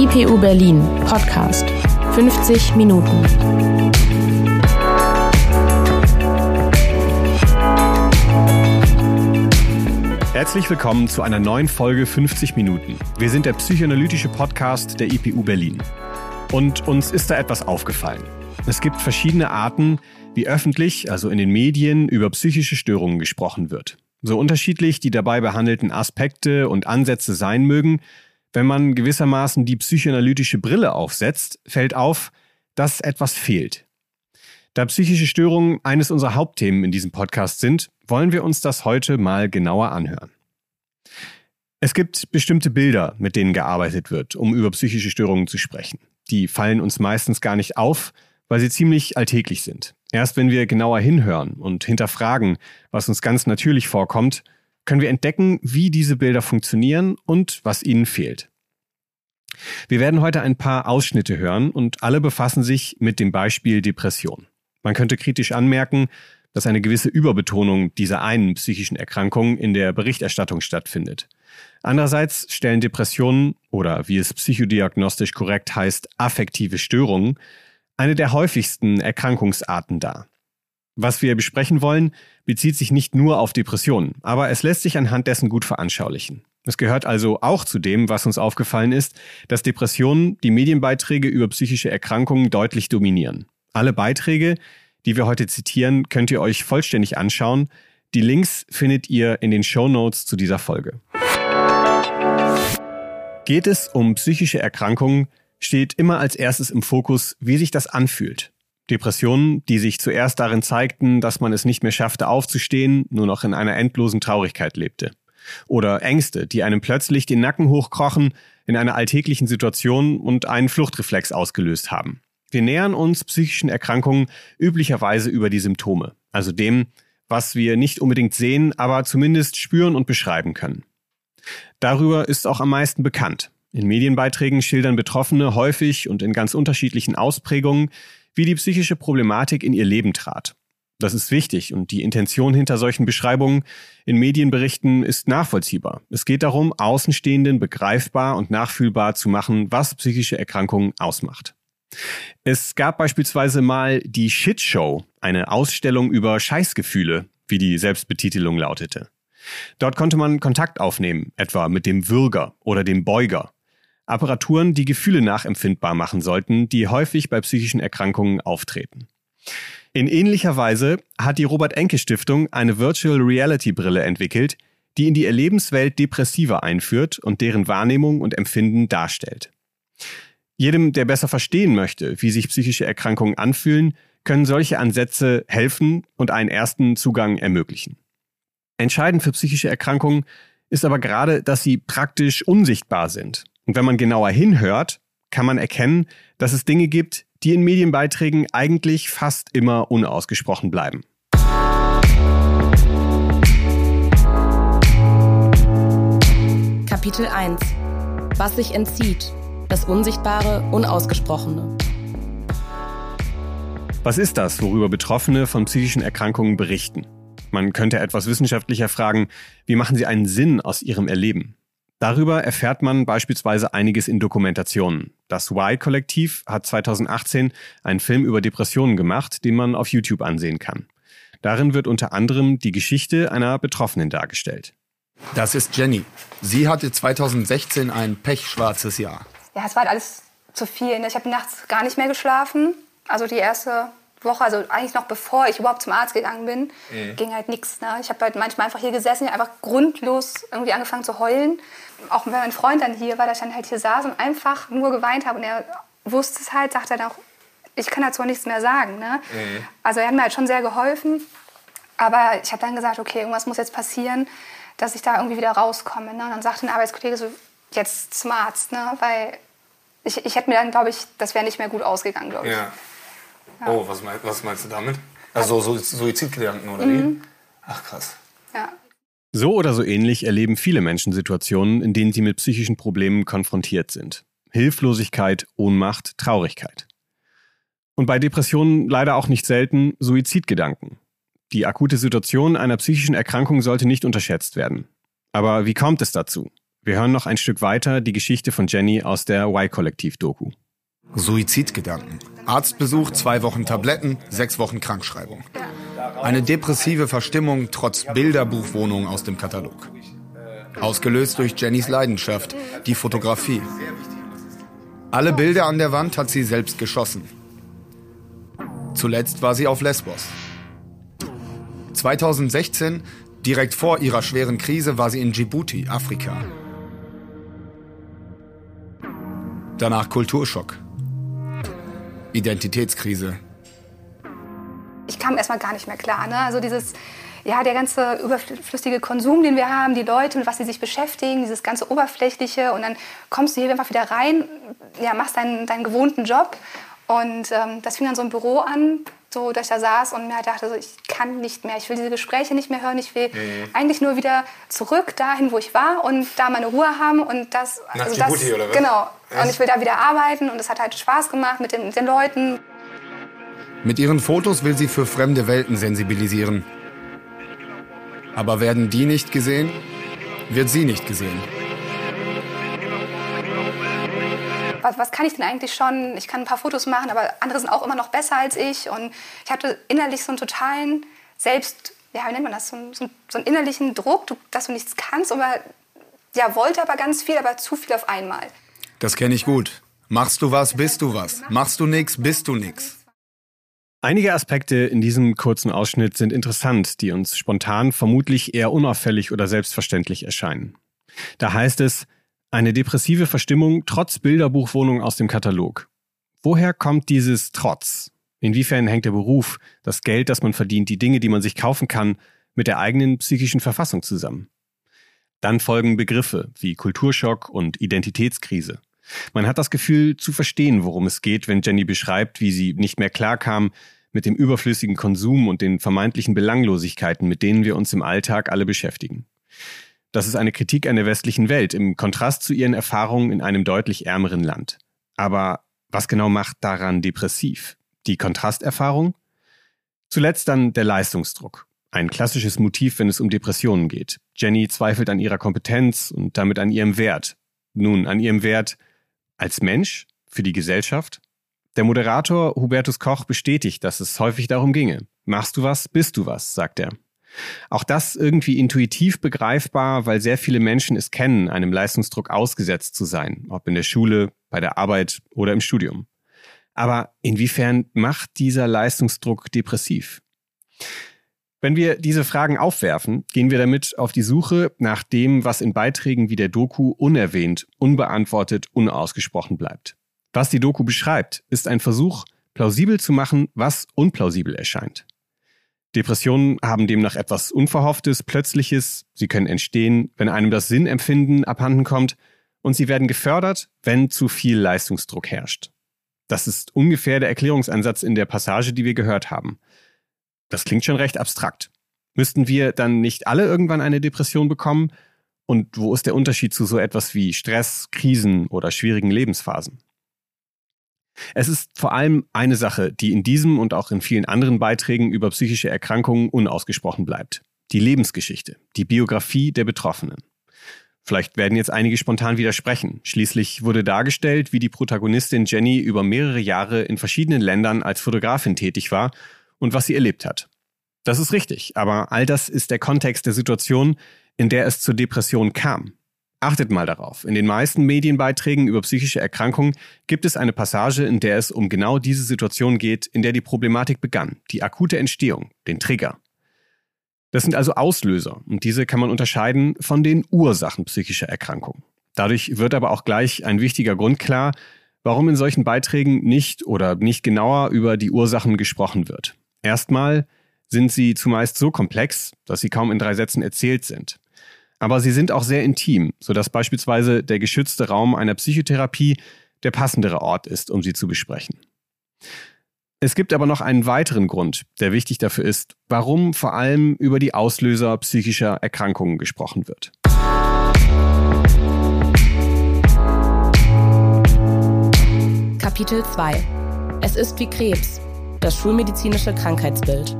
IPU Berlin Podcast 50 Minuten. Herzlich willkommen zu einer neuen Folge 50 Minuten. Wir sind der psychoanalytische Podcast der IPU Berlin. Und uns ist da etwas aufgefallen. Es gibt verschiedene Arten, wie öffentlich, also in den Medien, über psychische Störungen gesprochen wird. So unterschiedlich die dabei behandelten Aspekte und Ansätze sein mögen, wenn man gewissermaßen die psychoanalytische Brille aufsetzt, fällt auf, dass etwas fehlt. Da psychische Störungen eines unserer Hauptthemen in diesem Podcast sind, wollen wir uns das heute mal genauer anhören. Es gibt bestimmte Bilder, mit denen gearbeitet wird, um über psychische Störungen zu sprechen. Die fallen uns meistens gar nicht auf, weil sie ziemlich alltäglich sind. Erst wenn wir genauer hinhören und hinterfragen, was uns ganz natürlich vorkommt, können wir entdecken, wie diese Bilder funktionieren und was ihnen fehlt. Wir werden heute ein paar Ausschnitte hören und alle befassen sich mit dem Beispiel Depression. Man könnte kritisch anmerken, dass eine gewisse Überbetonung dieser einen psychischen Erkrankung in der Berichterstattung stattfindet. Andererseits stellen Depressionen oder wie es psychodiagnostisch korrekt heißt, affektive Störungen eine der häufigsten Erkrankungsarten dar. Was wir besprechen wollen, bezieht sich nicht nur auf Depressionen, aber es lässt sich anhand dessen gut veranschaulichen. Es gehört also auch zu dem, was uns aufgefallen ist, dass Depressionen die Medienbeiträge über psychische Erkrankungen deutlich dominieren. Alle Beiträge, die wir heute zitieren, könnt ihr euch vollständig anschauen. Die Links findet ihr in den Show Notes zu dieser Folge. Geht es um psychische Erkrankungen, steht immer als erstes im Fokus, wie sich das anfühlt. Depressionen, die sich zuerst darin zeigten, dass man es nicht mehr schaffte aufzustehen, nur noch in einer endlosen Traurigkeit lebte. Oder Ängste, die einem plötzlich den Nacken hochkrochen in einer alltäglichen Situation und einen Fluchtreflex ausgelöst haben. Wir nähern uns psychischen Erkrankungen üblicherweise über die Symptome, also dem, was wir nicht unbedingt sehen, aber zumindest spüren und beschreiben können. Darüber ist auch am meisten bekannt. In Medienbeiträgen schildern Betroffene häufig und in ganz unterschiedlichen Ausprägungen, wie die psychische Problematik in ihr Leben trat. Das ist wichtig und die Intention hinter solchen Beschreibungen in Medienberichten ist nachvollziehbar. Es geht darum, Außenstehenden begreifbar und nachfühlbar zu machen, was psychische Erkrankungen ausmacht. Es gab beispielsweise mal die Shitshow, eine Ausstellung über Scheißgefühle, wie die Selbstbetitelung lautete. Dort konnte man Kontakt aufnehmen, etwa mit dem Würger oder dem Beuger. Apparaturen, die Gefühle nachempfindbar machen sollten, die häufig bei psychischen Erkrankungen auftreten. In ähnlicher Weise hat die Robert Enke Stiftung eine Virtual Reality Brille entwickelt, die in die Erlebenswelt Depressiver einführt und deren Wahrnehmung und Empfinden darstellt. Jedem, der besser verstehen möchte, wie sich psychische Erkrankungen anfühlen, können solche Ansätze helfen und einen ersten Zugang ermöglichen. Entscheidend für psychische Erkrankungen ist aber gerade, dass sie praktisch unsichtbar sind und wenn man genauer hinhört, kann man erkennen, dass es Dinge gibt, die in Medienbeiträgen eigentlich fast immer unausgesprochen bleiben. Kapitel 1 Was sich entzieht. Das Unsichtbare, Unausgesprochene. Was ist das, worüber Betroffene von psychischen Erkrankungen berichten? Man könnte etwas wissenschaftlicher fragen, wie machen sie einen Sinn aus ihrem Erleben? Darüber erfährt man beispielsweise einiges in Dokumentationen. Das Y-Kollektiv hat 2018 einen Film über Depressionen gemacht, den man auf YouTube ansehen kann. Darin wird unter anderem die Geschichte einer Betroffenen dargestellt. Das ist Jenny. Sie hatte 2016 ein pechschwarzes Jahr. Ja, es war halt alles zu viel. Ne? Ich habe nachts gar nicht mehr geschlafen. Also die erste Woche, also eigentlich noch bevor ich überhaupt zum Arzt gegangen bin, mhm. ging halt nichts. Ne? Ich habe halt manchmal einfach hier gesessen, einfach grundlos irgendwie angefangen zu heulen auch wenn mein Freund dann hier war, dass ich dann halt hier saß und einfach nur geweint habe und er wusste es halt, sagte dann auch, ich kann dazu nichts mehr sagen. Ne? Mhm. Also er hat mir halt schon sehr geholfen, aber ich habe dann gesagt, okay, irgendwas muss jetzt passieren, dass ich da irgendwie wieder rauskomme. Ne? Und dann sagte ein Arbeitskollege so, jetzt zum Arzt, ne? weil ich, ich hätte mir dann, glaube ich, das wäre nicht mehr gut ausgegangen, glaube ich. Ja. Ja. Oh, was, mein, was, meinst du damit? Also so Suizidgedanken oder mhm. wie? Ach krass. Ja. So oder so ähnlich erleben viele Menschen Situationen, in denen sie mit psychischen Problemen konfrontiert sind. Hilflosigkeit, Ohnmacht, Traurigkeit. Und bei Depressionen leider auch nicht selten Suizidgedanken. Die akute Situation einer psychischen Erkrankung sollte nicht unterschätzt werden. Aber wie kommt es dazu? Wir hören noch ein Stück weiter die Geschichte von Jenny aus der Y-Kollektiv-Doku. Suizidgedanken. Arztbesuch, zwei Wochen Tabletten, sechs Wochen Krankschreibung. Eine depressive Verstimmung trotz Bilderbuchwohnung aus dem Katalog. Ausgelöst durch Jennys Leidenschaft, die Fotografie. Alle Bilder an der Wand hat sie selbst geschossen. Zuletzt war sie auf Lesbos. 2016, direkt vor ihrer schweren Krise, war sie in Djibouti, Afrika. Danach Kulturschock. Identitätskrise. Ich kam erstmal gar nicht mehr klar. Ne? Also dieses, ja, der ganze überflüssige Konsum, den wir haben, die Leute, mit was sie sich beschäftigen, dieses ganze Oberflächliche und dann kommst du hier einfach wieder rein, ja, machst deinen, deinen gewohnten Job und ähm, das fing dann so im Büro an, so dass ich da saß und mir halt dachte, so, ich kann nicht mehr, ich will diese Gespräche nicht mehr hören, ich will mhm. eigentlich nur wieder zurück dahin, wo ich war und da meine Ruhe haben und das, Nach also Djibouti, das oder was? genau. Was? Und ich will da wieder arbeiten und es hat halt Spaß gemacht mit den, mit den Leuten. Mit ihren Fotos will sie für fremde Welten sensibilisieren. Aber werden die nicht gesehen, wird sie nicht gesehen. Was, was kann ich denn eigentlich schon? Ich kann ein paar Fotos machen, aber andere sind auch immer noch besser als ich. Und ich hatte innerlich so einen totalen Selbst, ja, wie nennt man das, so, einen, so einen innerlichen Druck, dass du nichts kannst. Aber ja, wollte aber ganz viel, aber zu viel auf einmal. Das kenne ich gut. Machst du was, bist du was. Machst du nichts, bist du nichts. Einige Aspekte in diesem kurzen Ausschnitt sind interessant, die uns spontan vermutlich eher unauffällig oder selbstverständlich erscheinen. Da heißt es, eine depressive Verstimmung trotz Bilderbuchwohnung aus dem Katalog. Woher kommt dieses Trotz? Inwiefern hängt der Beruf, das Geld, das man verdient, die Dinge, die man sich kaufen kann, mit der eigenen psychischen Verfassung zusammen? Dann folgen Begriffe wie Kulturschock und Identitätskrise. Man hat das Gefühl zu verstehen, worum es geht, wenn Jenny beschreibt, wie sie nicht mehr klarkam mit dem überflüssigen Konsum und den vermeintlichen Belanglosigkeiten, mit denen wir uns im Alltag alle beschäftigen. Das ist eine Kritik an der westlichen Welt im Kontrast zu ihren Erfahrungen in einem deutlich ärmeren Land. Aber was genau macht daran depressiv? Die Kontrasterfahrung? Zuletzt dann der Leistungsdruck. Ein klassisches Motiv, wenn es um Depressionen geht. Jenny zweifelt an ihrer Kompetenz und damit an ihrem Wert. Nun, an ihrem Wert als Mensch, für die Gesellschaft. Der Moderator Hubertus Koch bestätigt, dass es häufig darum ginge. Machst du was, bist du was, sagt er. Auch das irgendwie intuitiv begreifbar, weil sehr viele Menschen es kennen, einem Leistungsdruck ausgesetzt zu sein, ob in der Schule, bei der Arbeit oder im Studium. Aber inwiefern macht dieser Leistungsdruck depressiv? Wenn wir diese Fragen aufwerfen, gehen wir damit auf die Suche nach dem, was in Beiträgen wie der Doku unerwähnt, unbeantwortet, unausgesprochen bleibt. Was die Doku beschreibt, ist ein Versuch, plausibel zu machen, was unplausibel erscheint. Depressionen haben demnach etwas Unverhofftes, Plötzliches. Sie können entstehen, wenn einem das Sinnempfinden abhanden kommt. Und sie werden gefördert, wenn zu viel Leistungsdruck herrscht. Das ist ungefähr der Erklärungsansatz in der Passage, die wir gehört haben. Das klingt schon recht abstrakt. Müssten wir dann nicht alle irgendwann eine Depression bekommen? Und wo ist der Unterschied zu so etwas wie Stress, Krisen oder schwierigen Lebensphasen? Es ist vor allem eine Sache, die in diesem und auch in vielen anderen Beiträgen über psychische Erkrankungen unausgesprochen bleibt. Die Lebensgeschichte, die Biografie der Betroffenen. Vielleicht werden jetzt einige spontan widersprechen. Schließlich wurde dargestellt, wie die Protagonistin Jenny über mehrere Jahre in verschiedenen Ländern als Fotografin tätig war und was sie erlebt hat. Das ist richtig, aber all das ist der Kontext der Situation, in der es zur Depression kam. Achtet mal darauf. In den meisten Medienbeiträgen über psychische Erkrankungen gibt es eine Passage, in der es um genau diese Situation geht, in der die Problematik begann, die akute Entstehung, den Trigger. Das sind also Auslöser und diese kann man unterscheiden von den Ursachen psychischer Erkrankungen. Dadurch wird aber auch gleich ein wichtiger Grund klar, warum in solchen Beiträgen nicht oder nicht genauer über die Ursachen gesprochen wird. Erstmal sind sie zumeist so komplex, dass sie kaum in drei Sätzen erzählt sind. Aber sie sind auch sehr intim, sodass beispielsweise der geschützte Raum einer Psychotherapie der passendere Ort ist, um sie zu besprechen. Es gibt aber noch einen weiteren Grund, der wichtig dafür ist, warum vor allem über die Auslöser psychischer Erkrankungen gesprochen wird. Kapitel 2 Es ist wie Krebs, das schulmedizinische Krankheitsbild.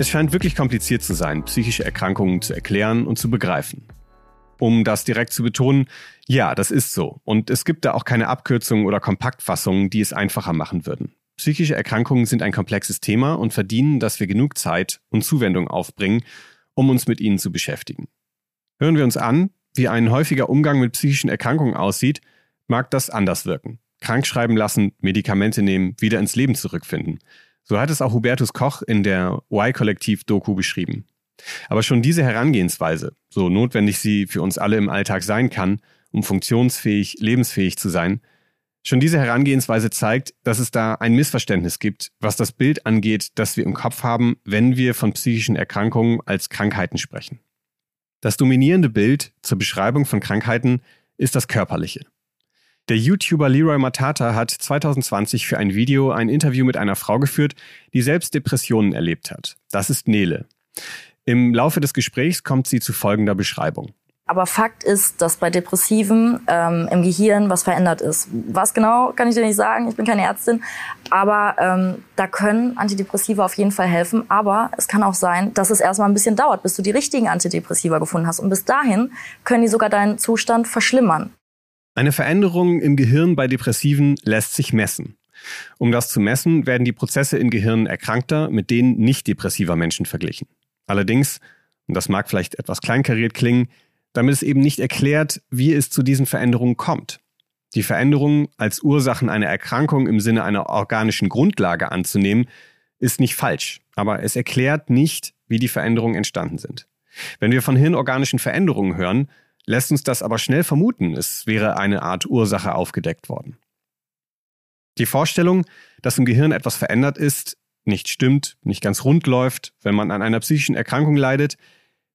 Es scheint wirklich kompliziert zu sein, psychische Erkrankungen zu erklären und zu begreifen. Um das direkt zu betonen, ja, das ist so. Und es gibt da auch keine Abkürzungen oder Kompaktfassungen, die es einfacher machen würden. Psychische Erkrankungen sind ein komplexes Thema und verdienen, dass wir genug Zeit und Zuwendung aufbringen, um uns mit ihnen zu beschäftigen. Hören wir uns an, wie ein häufiger Umgang mit psychischen Erkrankungen aussieht, mag das anders wirken. Krankschreiben lassen, Medikamente nehmen, wieder ins Leben zurückfinden. So hat es auch Hubertus Koch in der Y-Kollektiv-Doku beschrieben. Aber schon diese Herangehensweise, so notwendig sie für uns alle im Alltag sein kann, um funktionsfähig, lebensfähig zu sein, schon diese Herangehensweise zeigt, dass es da ein Missverständnis gibt, was das Bild angeht, das wir im Kopf haben, wenn wir von psychischen Erkrankungen als Krankheiten sprechen. Das dominierende Bild zur Beschreibung von Krankheiten ist das körperliche. Der YouTuber Leroy Matata hat 2020 für ein Video ein Interview mit einer Frau geführt, die selbst Depressionen erlebt hat. Das ist Nele. Im Laufe des Gesprächs kommt sie zu folgender Beschreibung. Aber Fakt ist, dass bei Depressiven ähm, im Gehirn was verändert ist. Was genau, kann ich dir nicht sagen. Ich bin keine Ärztin. Aber ähm, da können Antidepressiva auf jeden Fall helfen. Aber es kann auch sein, dass es erstmal ein bisschen dauert, bis du die richtigen Antidepressiva gefunden hast. Und bis dahin können die sogar deinen Zustand verschlimmern. Eine Veränderung im Gehirn bei Depressiven lässt sich messen. Um das zu messen, werden die Prozesse im Gehirn erkrankter mit denen nicht depressiver Menschen verglichen. Allerdings, und das mag vielleicht etwas kleinkariert klingen, damit es eben nicht erklärt, wie es zu diesen Veränderungen kommt. Die Veränderungen als Ursachen einer Erkrankung im Sinne einer organischen Grundlage anzunehmen, ist nicht falsch, aber es erklärt nicht, wie die Veränderungen entstanden sind. Wenn wir von hirnorganischen Veränderungen hören, lässt uns das aber schnell vermuten, es wäre eine Art Ursache aufgedeckt worden. Die Vorstellung, dass im Gehirn etwas verändert ist, nicht stimmt, nicht ganz rund läuft, wenn man an einer psychischen Erkrankung leidet,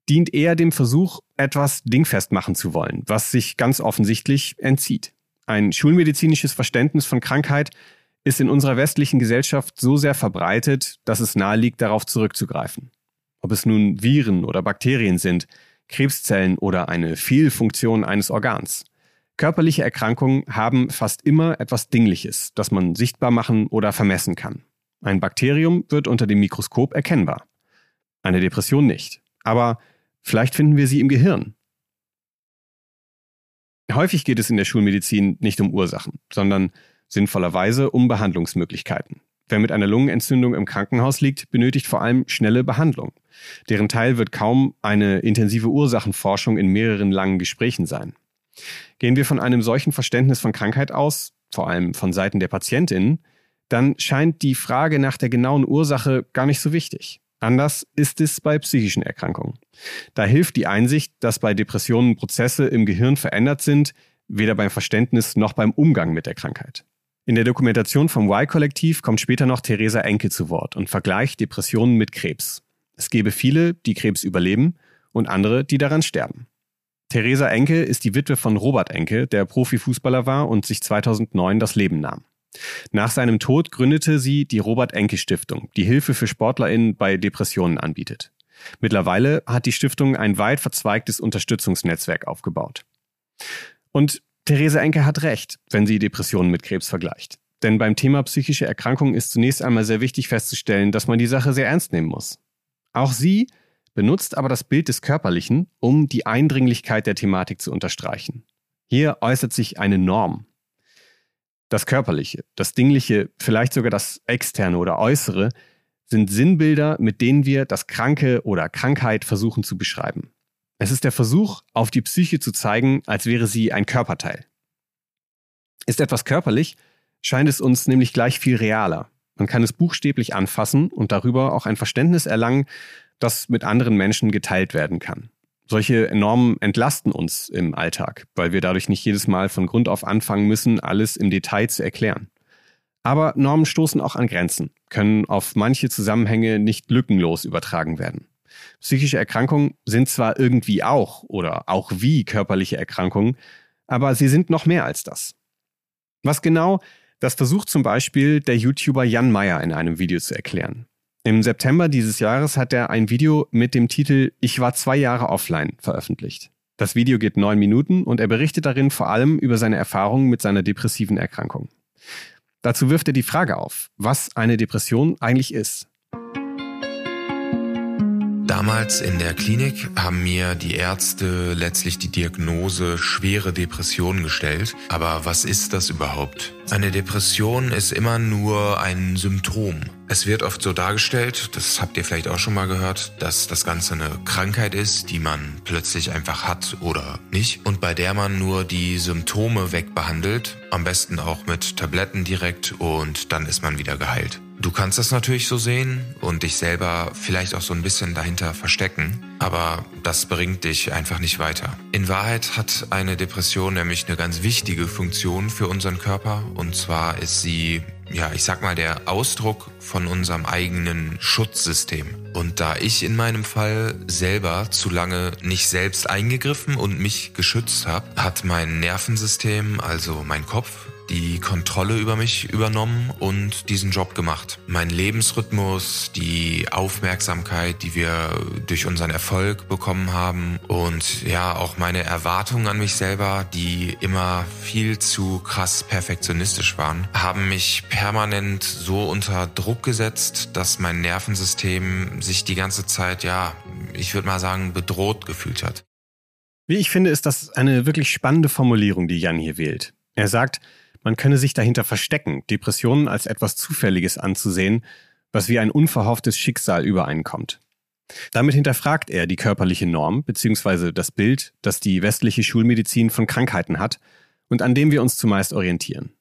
dient eher dem Versuch, etwas dingfest machen zu wollen, was sich ganz offensichtlich entzieht. Ein schulmedizinisches Verständnis von Krankheit ist in unserer westlichen Gesellschaft so sehr verbreitet, dass es naheliegt, darauf zurückzugreifen. Ob es nun Viren oder Bakterien sind, Krebszellen oder eine Fehlfunktion eines Organs. Körperliche Erkrankungen haben fast immer etwas Dingliches, das man sichtbar machen oder vermessen kann. Ein Bakterium wird unter dem Mikroskop erkennbar. Eine Depression nicht. Aber vielleicht finden wir sie im Gehirn. Häufig geht es in der Schulmedizin nicht um Ursachen, sondern sinnvollerweise um Behandlungsmöglichkeiten. Wer mit einer Lungenentzündung im Krankenhaus liegt, benötigt vor allem schnelle Behandlung. Deren Teil wird kaum eine intensive Ursachenforschung in mehreren langen Gesprächen sein. Gehen wir von einem solchen Verständnis von Krankheit aus, vor allem von Seiten der Patientinnen, dann scheint die Frage nach der genauen Ursache gar nicht so wichtig. Anders ist es bei psychischen Erkrankungen. Da hilft die Einsicht, dass bei Depressionen Prozesse im Gehirn verändert sind, weder beim Verständnis noch beim Umgang mit der Krankheit. In der Dokumentation vom Y-Kollektiv kommt später noch Theresa Enke zu Wort und vergleicht Depressionen mit Krebs. Es gäbe viele, die Krebs überleben und andere, die daran sterben. Theresa Enke ist die Witwe von Robert Enke, der Profifußballer war und sich 2009 das Leben nahm. Nach seinem Tod gründete sie die Robert Enke Stiftung, die Hilfe für SportlerInnen bei Depressionen anbietet. Mittlerweile hat die Stiftung ein weit verzweigtes Unterstützungsnetzwerk aufgebaut. Und Therese Enke hat recht, wenn sie Depressionen mit Krebs vergleicht. Denn beim Thema psychische Erkrankungen ist zunächst einmal sehr wichtig festzustellen, dass man die Sache sehr ernst nehmen muss. Auch sie benutzt aber das Bild des Körperlichen, um die Eindringlichkeit der Thematik zu unterstreichen. Hier äußert sich eine Norm. Das Körperliche, das Dingliche, vielleicht sogar das Externe oder Äußere sind Sinnbilder, mit denen wir das Kranke oder Krankheit versuchen zu beschreiben. Es ist der Versuch, auf die Psyche zu zeigen, als wäre sie ein Körperteil. Ist etwas körperlich, scheint es uns nämlich gleich viel realer. Man kann es buchstäblich anfassen und darüber auch ein Verständnis erlangen, das mit anderen Menschen geteilt werden kann. Solche Normen entlasten uns im Alltag, weil wir dadurch nicht jedes Mal von Grund auf anfangen müssen, alles im Detail zu erklären. Aber Normen stoßen auch an Grenzen, können auf manche Zusammenhänge nicht lückenlos übertragen werden. Psychische Erkrankungen sind zwar irgendwie auch oder auch wie körperliche Erkrankungen, aber sie sind noch mehr als das. Was genau, das versucht zum Beispiel der YouTuber Jan Meyer in einem Video zu erklären. Im September dieses Jahres hat er ein Video mit dem Titel Ich war zwei Jahre offline veröffentlicht. Das Video geht neun Minuten und er berichtet darin vor allem über seine Erfahrungen mit seiner depressiven Erkrankung. Dazu wirft er die Frage auf, was eine Depression eigentlich ist. Damals in der Klinik haben mir die Ärzte letztlich die Diagnose schwere Depression gestellt. Aber was ist das überhaupt? Eine Depression ist immer nur ein Symptom. Es wird oft so dargestellt, das habt ihr vielleicht auch schon mal gehört, dass das Ganze eine Krankheit ist, die man plötzlich einfach hat oder nicht und bei der man nur die Symptome wegbehandelt, am besten auch mit Tabletten direkt und dann ist man wieder geheilt. Du kannst das natürlich so sehen und dich selber vielleicht auch so ein bisschen dahinter verstecken, aber das bringt dich einfach nicht weiter. In Wahrheit hat eine Depression nämlich eine ganz wichtige Funktion für unseren Körper und zwar ist sie ja, ich sag mal, der Ausdruck von unserem eigenen Schutzsystem. Und da ich in meinem Fall selber zu lange nicht selbst eingegriffen und mich geschützt habe, hat mein Nervensystem, also mein Kopf, die Kontrolle über mich übernommen und diesen Job gemacht. Mein Lebensrhythmus, die Aufmerksamkeit, die wir durch unseren Erfolg bekommen haben und ja, auch meine Erwartungen an mich selber, die immer viel zu krass perfektionistisch waren, haben mich permanent so unter Druck gesetzt, dass mein Nervensystem sich die ganze Zeit, ja, ich würde mal sagen, bedroht gefühlt hat. Wie ich finde, ist das eine wirklich spannende Formulierung, die Jan hier wählt. Er sagt, man könne sich dahinter verstecken, Depressionen als etwas Zufälliges anzusehen, was wie ein unverhofftes Schicksal übereinkommt. Damit hinterfragt er die körperliche Norm bzw. das Bild, das die westliche Schulmedizin von Krankheiten hat und an dem wir uns zumeist orientieren.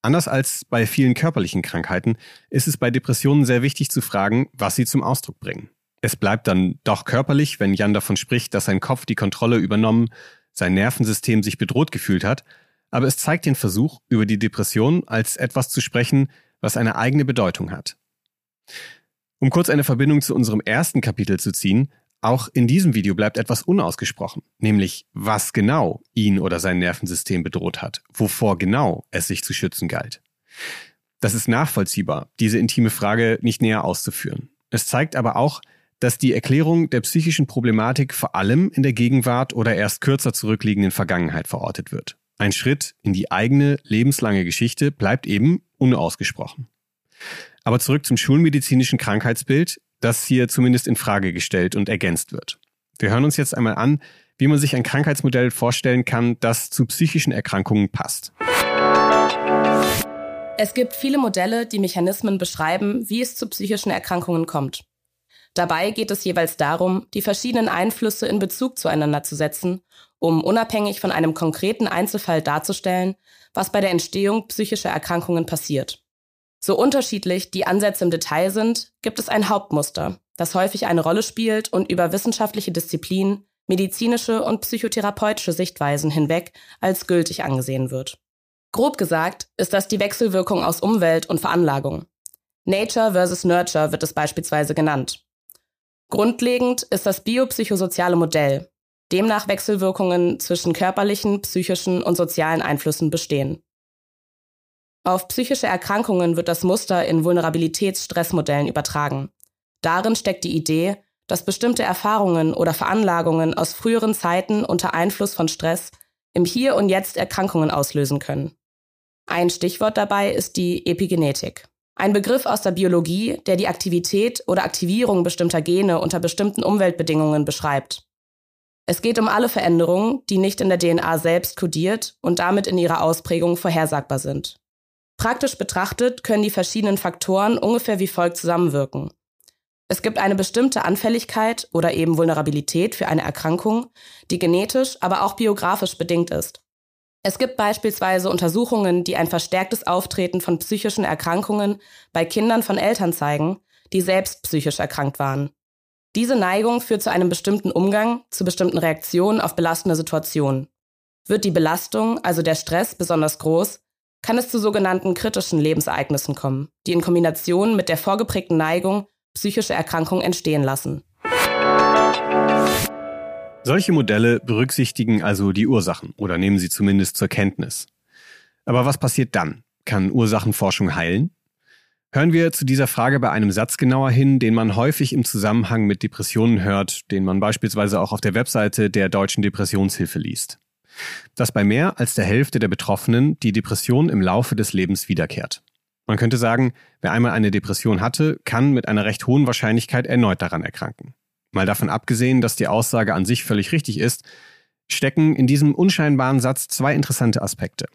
Anders als bei vielen körperlichen Krankheiten ist es bei Depressionen sehr wichtig zu fragen, was sie zum Ausdruck bringen. Es bleibt dann doch körperlich, wenn Jan davon spricht, dass sein Kopf die Kontrolle übernommen, sein Nervensystem sich bedroht gefühlt hat aber es zeigt den Versuch, über die Depression als etwas zu sprechen, was eine eigene Bedeutung hat. Um kurz eine Verbindung zu unserem ersten Kapitel zu ziehen, auch in diesem Video bleibt etwas unausgesprochen, nämlich was genau ihn oder sein Nervensystem bedroht hat, wovor genau es sich zu schützen galt. Das ist nachvollziehbar, diese intime Frage nicht näher auszuführen. Es zeigt aber auch, dass die Erklärung der psychischen Problematik vor allem in der Gegenwart oder erst kürzer zurückliegenden Vergangenheit verortet wird. Ein Schritt in die eigene lebenslange Geschichte bleibt eben unausgesprochen. Aber zurück zum schulmedizinischen Krankheitsbild, das hier zumindest in Frage gestellt und ergänzt wird. Wir hören uns jetzt einmal an, wie man sich ein Krankheitsmodell vorstellen kann, das zu psychischen Erkrankungen passt. Es gibt viele Modelle, die Mechanismen beschreiben, wie es zu psychischen Erkrankungen kommt. Dabei geht es jeweils darum, die verschiedenen Einflüsse in Bezug zueinander zu setzen um unabhängig von einem konkreten Einzelfall darzustellen, was bei der Entstehung psychischer Erkrankungen passiert. So unterschiedlich die Ansätze im Detail sind, gibt es ein Hauptmuster, das häufig eine Rolle spielt und über wissenschaftliche Disziplinen, medizinische und psychotherapeutische Sichtweisen hinweg als gültig angesehen wird. Grob gesagt ist das die Wechselwirkung aus Umwelt und Veranlagung. Nature versus Nurture wird es beispielsweise genannt. Grundlegend ist das biopsychosoziale Modell, demnach Wechselwirkungen zwischen körperlichen, psychischen und sozialen Einflüssen bestehen. Auf psychische Erkrankungen wird das Muster in Vulnerabilitätsstressmodellen übertragen. Darin steckt die Idee, dass bestimmte Erfahrungen oder Veranlagungen aus früheren Zeiten unter Einfluss von Stress im Hier und Jetzt Erkrankungen auslösen können. Ein Stichwort dabei ist die Epigenetik. Ein Begriff aus der Biologie, der die Aktivität oder Aktivierung bestimmter Gene unter bestimmten Umweltbedingungen beschreibt. Es geht um alle Veränderungen, die nicht in der DNA selbst kodiert und damit in ihrer Ausprägung vorhersagbar sind. Praktisch betrachtet können die verschiedenen Faktoren ungefähr wie folgt zusammenwirken. Es gibt eine bestimmte Anfälligkeit oder eben Vulnerabilität für eine Erkrankung, die genetisch, aber auch biografisch bedingt ist. Es gibt beispielsweise Untersuchungen, die ein verstärktes Auftreten von psychischen Erkrankungen bei Kindern von Eltern zeigen, die selbst psychisch erkrankt waren. Diese Neigung führt zu einem bestimmten Umgang, zu bestimmten Reaktionen auf belastende Situationen. Wird die Belastung, also der Stress, besonders groß, kann es zu sogenannten kritischen Lebensereignissen kommen, die in Kombination mit der vorgeprägten Neigung psychische Erkrankungen entstehen lassen. Solche Modelle berücksichtigen also die Ursachen oder nehmen sie zumindest zur Kenntnis. Aber was passiert dann? Kann Ursachenforschung heilen? Hören wir zu dieser Frage bei einem Satz genauer hin, den man häufig im Zusammenhang mit Depressionen hört, den man beispielsweise auch auf der Webseite der Deutschen Depressionshilfe liest. Dass bei mehr als der Hälfte der Betroffenen die Depression im Laufe des Lebens wiederkehrt. Man könnte sagen, wer einmal eine Depression hatte, kann mit einer recht hohen Wahrscheinlichkeit erneut daran erkranken. Mal davon abgesehen, dass die Aussage an sich völlig richtig ist, stecken in diesem unscheinbaren Satz zwei interessante Aspekte.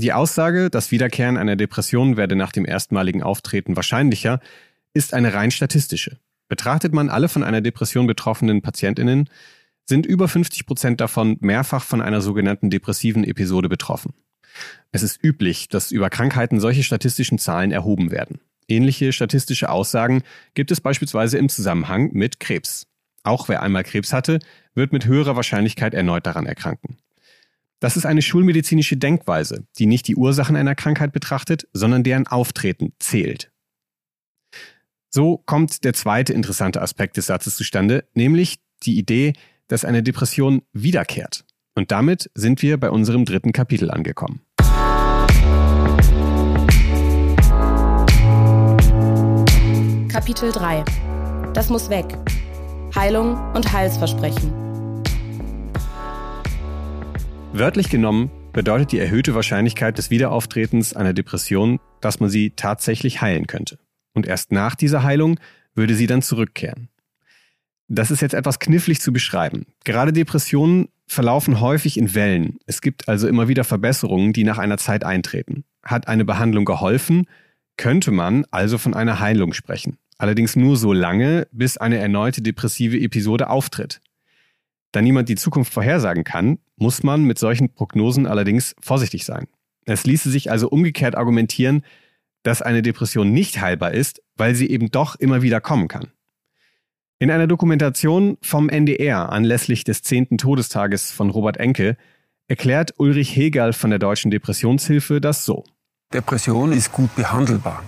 Die Aussage, das Wiederkehren einer Depression werde nach dem erstmaligen Auftreten wahrscheinlicher, ist eine rein statistische. Betrachtet man alle von einer Depression betroffenen Patientinnen, sind über 50 Prozent davon mehrfach von einer sogenannten depressiven Episode betroffen. Es ist üblich, dass über Krankheiten solche statistischen Zahlen erhoben werden. Ähnliche statistische Aussagen gibt es beispielsweise im Zusammenhang mit Krebs. Auch wer einmal Krebs hatte, wird mit höherer Wahrscheinlichkeit erneut daran erkranken. Das ist eine schulmedizinische Denkweise, die nicht die Ursachen einer Krankheit betrachtet, sondern deren Auftreten zählt. So kommt der zweite interessante Aspekt des Satzes zustande, nämlich die Idee, dass eine Depression wiederkehrt. Und damit sind wir bei unserem dritten Kapitel angekommen. Kapitel 3 Das muss weg. Heilung und Heilsversprechen. Wörtlich genommen bedeutet die erhöhte Wahrscheinlichkeit des Wiederauftretens einer Depression, dass man sie tatsächlich heilen könnte. Und erst nach dieser Heilung würde sie dann zurückkehren. Das ist jetzt etwas knifflig zu beschreiben. Gerade Depressionen verlaufen häufig in Wellen. Es gibt also immer wieder Verbesserungen, die nach einer Zeit eintreten. Hat eine Behandlung geholfen, könnte man also von einer Heilung sprechen. Allerdings nur so lange, bis eine erneute depressive Episode auftritt. Da niemand die Zukunft vorhersagen kann, muss man mit solchen Prognosen allerdings vorsichtig sein. Es ließe sich also umgekehrt argumentieren, dass eine Depression nicht heilbar ist, weil sie eben doch immer wieder kommen kann. In einer Dokumentation vom NDR anlässlich des 10. Todestages von Robert Enke erklärt Ulrich Hegel von der Deutschen Depressionshilfe das so. Depression ist gut behandelbar.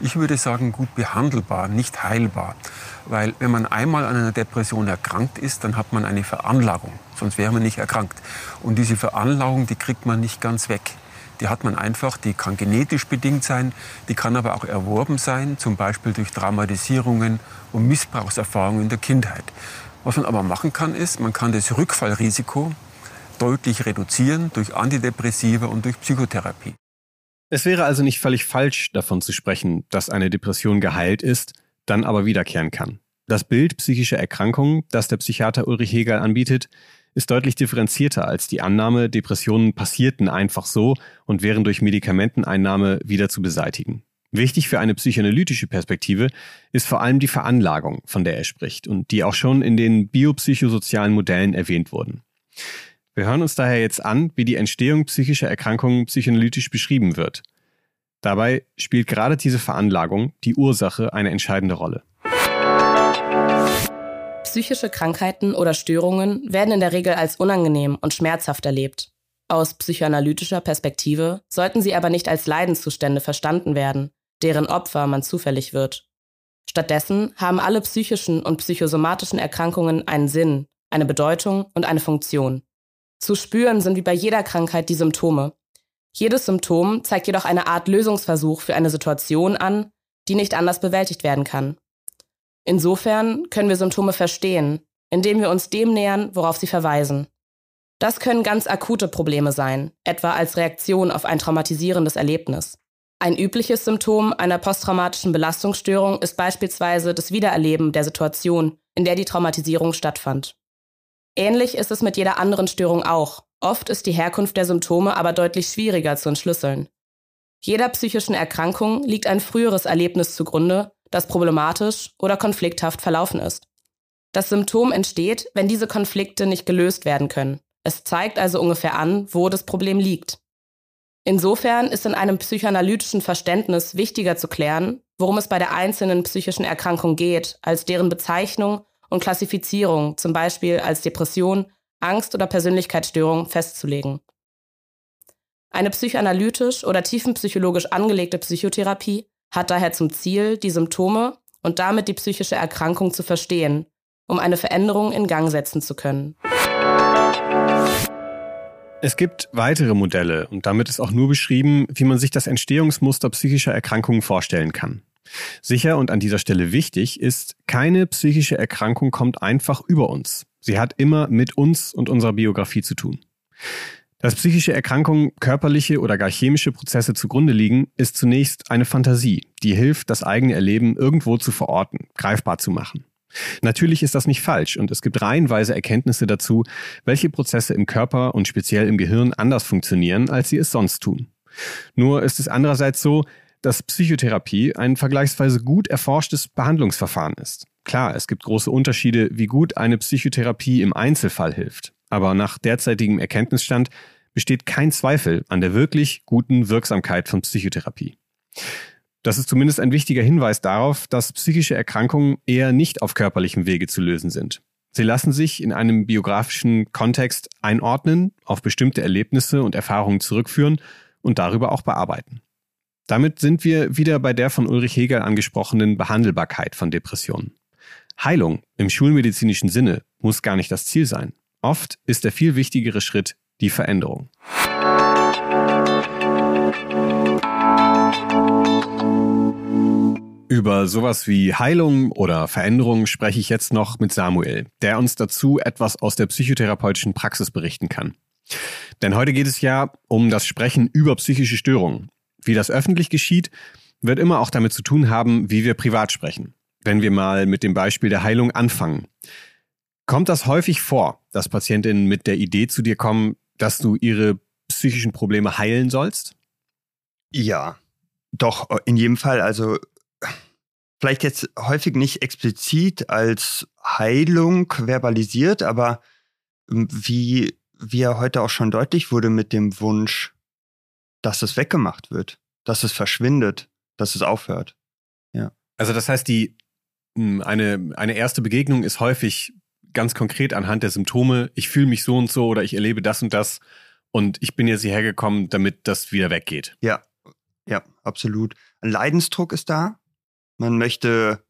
Ich würde sagen, gut behandelbar, nicht heilbar. Weil wenn man einmal an einer Depression erkrankt ist, dann hat man eine Veranlagung. Sonst wäre man nicht erkrankt. Und diese Veranlagung, die kriegt man nicht ganz weg. Die hat man einfach, die kann genetisch bedingt sein, die kann aber auch erworben sein, zum Beispiel durch Traumatisierungen und Missbrauchserfahrungen in der Kindheit. Was man aber machen kann, ist, man kann das Rückfallrisiko deutlich reduzieren durch Antidepressiva und durch Psychotherapie. Es wäre also nicht völlig falsch, davon zu sprechen, dass eine Depression geheilt ist, dann aber wiederkehren kann. Das Bild psychischer Erkrankung, das der Psychiater Ulrich Hegel anbietet, ist deutlich differenzierter als die Annahme, Depressionen passierten einfach so und wären durch Medikamenteneinnahme wieder zu beseitigen. Wichtig für eine psychoanalytische Perspektive ist vor allem die Veranlagung, von der er spricht und die auch schon in den biopsychosozialen Modellen erwähnt wurden. Wir hören uns daher jetzt an, wie die Entstehung psychischer Erkrankungen psychoanalytisch beschrieben wird. Dabei spielt gerade diese Veranlagung, die Ursache, eine entscheidende Rolle. Psychische Krankheiten oder Störungen werden in der Regel als unangenehm und schmerzhaft erlebt. Aus psychoanalytischer Perspektive sollten sie aber nicht als Leidenszustände verstanden werden, deren Opfer man zufällig wird. Stattdessen haben alle psychischen und psychosomatischen Erkrankungen einen Sinn, eine Bedeutung und eine Funktion. Zu spüren sind wie bei jeder Krankheit die Symptome. Jedes Symptom zeigt jedoch eine Art Lösungsversuch für eine Situation an, die nicht anders bewältigt werden kann. Insofern können wir Symptome verstehen, indem wir uns dem nähern, worauf sie verweisen. Das können ganz akute Probleme sein, etwa als Reaktion auf ein traumatisierendes Erlebnis. Ein übliches Symptom einer posttraumatischen Belastungsstörung ist beispielsweise das Wiedererleben der Situation, in der die Traumatisierung stattfand. Ähnlich ist es mit jeder anderen Störung auch. Oft ist die Herkunft der Symptome aber deutlich schwieriger zu entschlüsseln. Jeder psychischen Erkrankung liegt ein früheres Erlebnis zugrunde, das problematisch oder konflikthaft verlaufen ist. Das Symptom entsteht, wenn diese Konflikte nicht gelöst werden können. Es zeigt also ungefähr an, wo das Problem liegt. Insofern ist in einem psychoanalytischen Verständnis wichtiger zu klären, worum es bei der einzelnen psychischen Erkrankung geht, als deren Bezeichnung und Klassifizierung, zum Beispiel als Depression, Angst oder Persönlichkeitsstörung, festzulegen. Eine psychoanalytisch oder tiefenpsychologisch angelegte Psychotherapie hat daher zum Ziel, die Symptome und damit die psychische Erkrankung zu verstehen, um eine Veränderung in Gang setzen zu können. Es gibt weitere Modelle und damit ist auch nur beschrieben, wie man sich das Entstehungsmuster psychischer Erkrankungen vorstellen kann. Sicher und an dieser Stelle wichtig ist, keine psychische Erkrankung kommt einfach über uns. Sie hat immer mit uns und unserer Biografie zu tun. Dass psychische Erkrankungen körperliche oder gar chemische Prozesse zugrunde liegen, ist zunächst eine Fantasie, die hilft, das eigene Erleben irgendwo zu verorten, greifbar zu machen. Natürlich ist das nicht falsch und es gibt reihenweise Erkenntnisse dazu, welche Prozesse im Körper und speziell im Gehirn anders funktionieren, als sie es sonst tun. Nur ist es andererseits so, dass Psychotherapie ein vergleichsweise gut erforschtes Behandlungsverfahren ist. Klar, es gibt große Unterschiede, wie gut eine Psychotherapie im Einzelfall hilft. Aber nach derzeitigem Erkenntnisstand besteht kein Zweifel an der wirklich guten Wirksamkeit von Psychotherapie. Das ist zumindest ein wichtiger Hinweis darauf, dass psychische Erkrankungen eher nicht auf körperlichem Wege zu lösen sind. Sie lassen sich in einem biografischen Kontext einordnen, auf bestimmte Erlebnisse und Erfahrungen zurückführen und darüber auch bearbeiten. Damit sind wir wieder bei der von Ulrich Hegel angesprochenen Behandelbarkeit von Depressionen. Heilung im schulmedizinischen Sinne muss gar nicht das Ziel sein. Oft ist der viel wichtigere Schritt die Veränderung. Über sowas wie Heilung oder Veränderung spreche ich jetzt noch mit Samuel, der uns dazu etwas aus der psychotherapeutischen Praxis berichten kann. Denn heute geht es ja um das Sprechen über psychische Störungen. Wie das öffentlich geschieht, wird immer auch damit zu tun haben, wie wir privat sprechen. Wenn wir mal mit dem Beispiel der Heilung anfangen. Kommt das häufig vor, dass Patientinnen mit der Idee zu dir kommen, dass du ihre psychischen Probleme heilen sollst? Ja, doch, in jedem Fall. Also vielleicht jetzt häufig nicht explizit als Heilung verbalisiert, aber ähm, wie, wie ja heute auch schon deutlich wurde mit dem Wunsch, dass es weggemacht wird, dass es verschwindet, dass es aufhört. Ja. Also das heißt, die hm, eine, eine erste Begegnung ist häufig ganz konkret anhand der Symptome, ich fühle mich so und so oder ich erlebe das und das und ich bin jetzt hierher gekommen, damit das wieder weggeht. Ja, ja, absolut. Ein Leidensdruck ist da, man möchte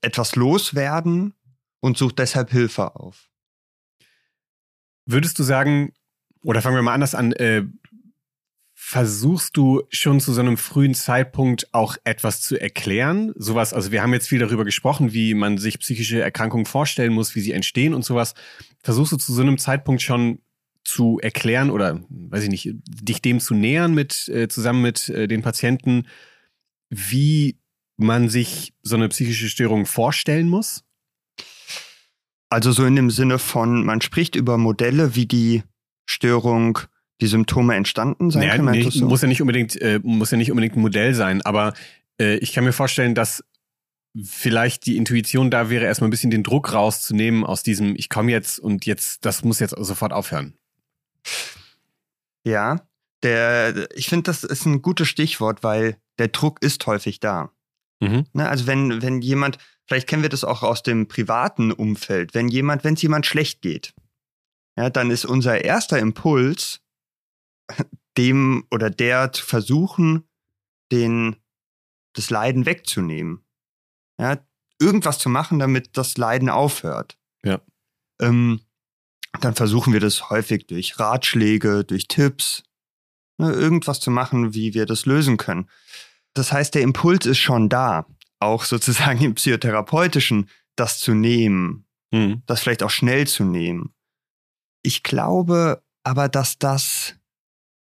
etwas loswerden und sucht deshalb Hilfe auf. Würdest du sagen, oder fangen wir mal anders an, äh, versuchst du schon zu so einem frühen Zeitpunkt auch etwas zu erklären? Sowas, also wir haben jetzt viel darüber gesprochen, wie man sich psychische Erkrankungen vorstellen muss, wie sie entstehen und sowas. Versuchst du zu so einem Zeitpunkt schon zu erklären oder, weiß ich nicht, dich dem zu nähern mit, äh, zusammen mit äh, den Patienten, wie man sich so eine psychische Störung vorstellen muss? Also so in dem Sinne von, man spricht über Modelle, wie die Störung, die Symptome entstanden sein naja, können. Nee, so? Muss ja nicht unbedingt, äh, muss ja nicht unbedingt ein Modell sein, aber äh, ich kann mir vorstellen, dass vielleicht die Intuition da wäre, erstmal ein bisschen den Druck rauszunehmen aus diesem, ich komme jetzt und jetzt, das muss jetzt sofort aufhören. Ja, der, ich finde, das ist ein gutes Stichwort, weil der Druck ist häufig da. Mhm. Ne, also wenn, wenn jemand, vielleicht kennen wir das auch aus dem privaten Umfeld, wenn jemand, wenn es jemand schlecht geht, ja, dann ist unser erster Impuls, dem oder der zu versuchen, den, das Leiden wegzunehmen. Ja, irgendwas zu machen, damit das Leiden aufhört. Ja. Ähm, dann versuchen wir das häufig durch Ratschläge, durch Tipps, ne, irgendwas zu machen, wie wir das lösen können. Das heißt, der Impuls ist schon da, auch sozusagen im psychotherapeutischen, das zu nehmen, mhm. das vielleicht auch schnell zu nehmen. Ich glaube aber, dass das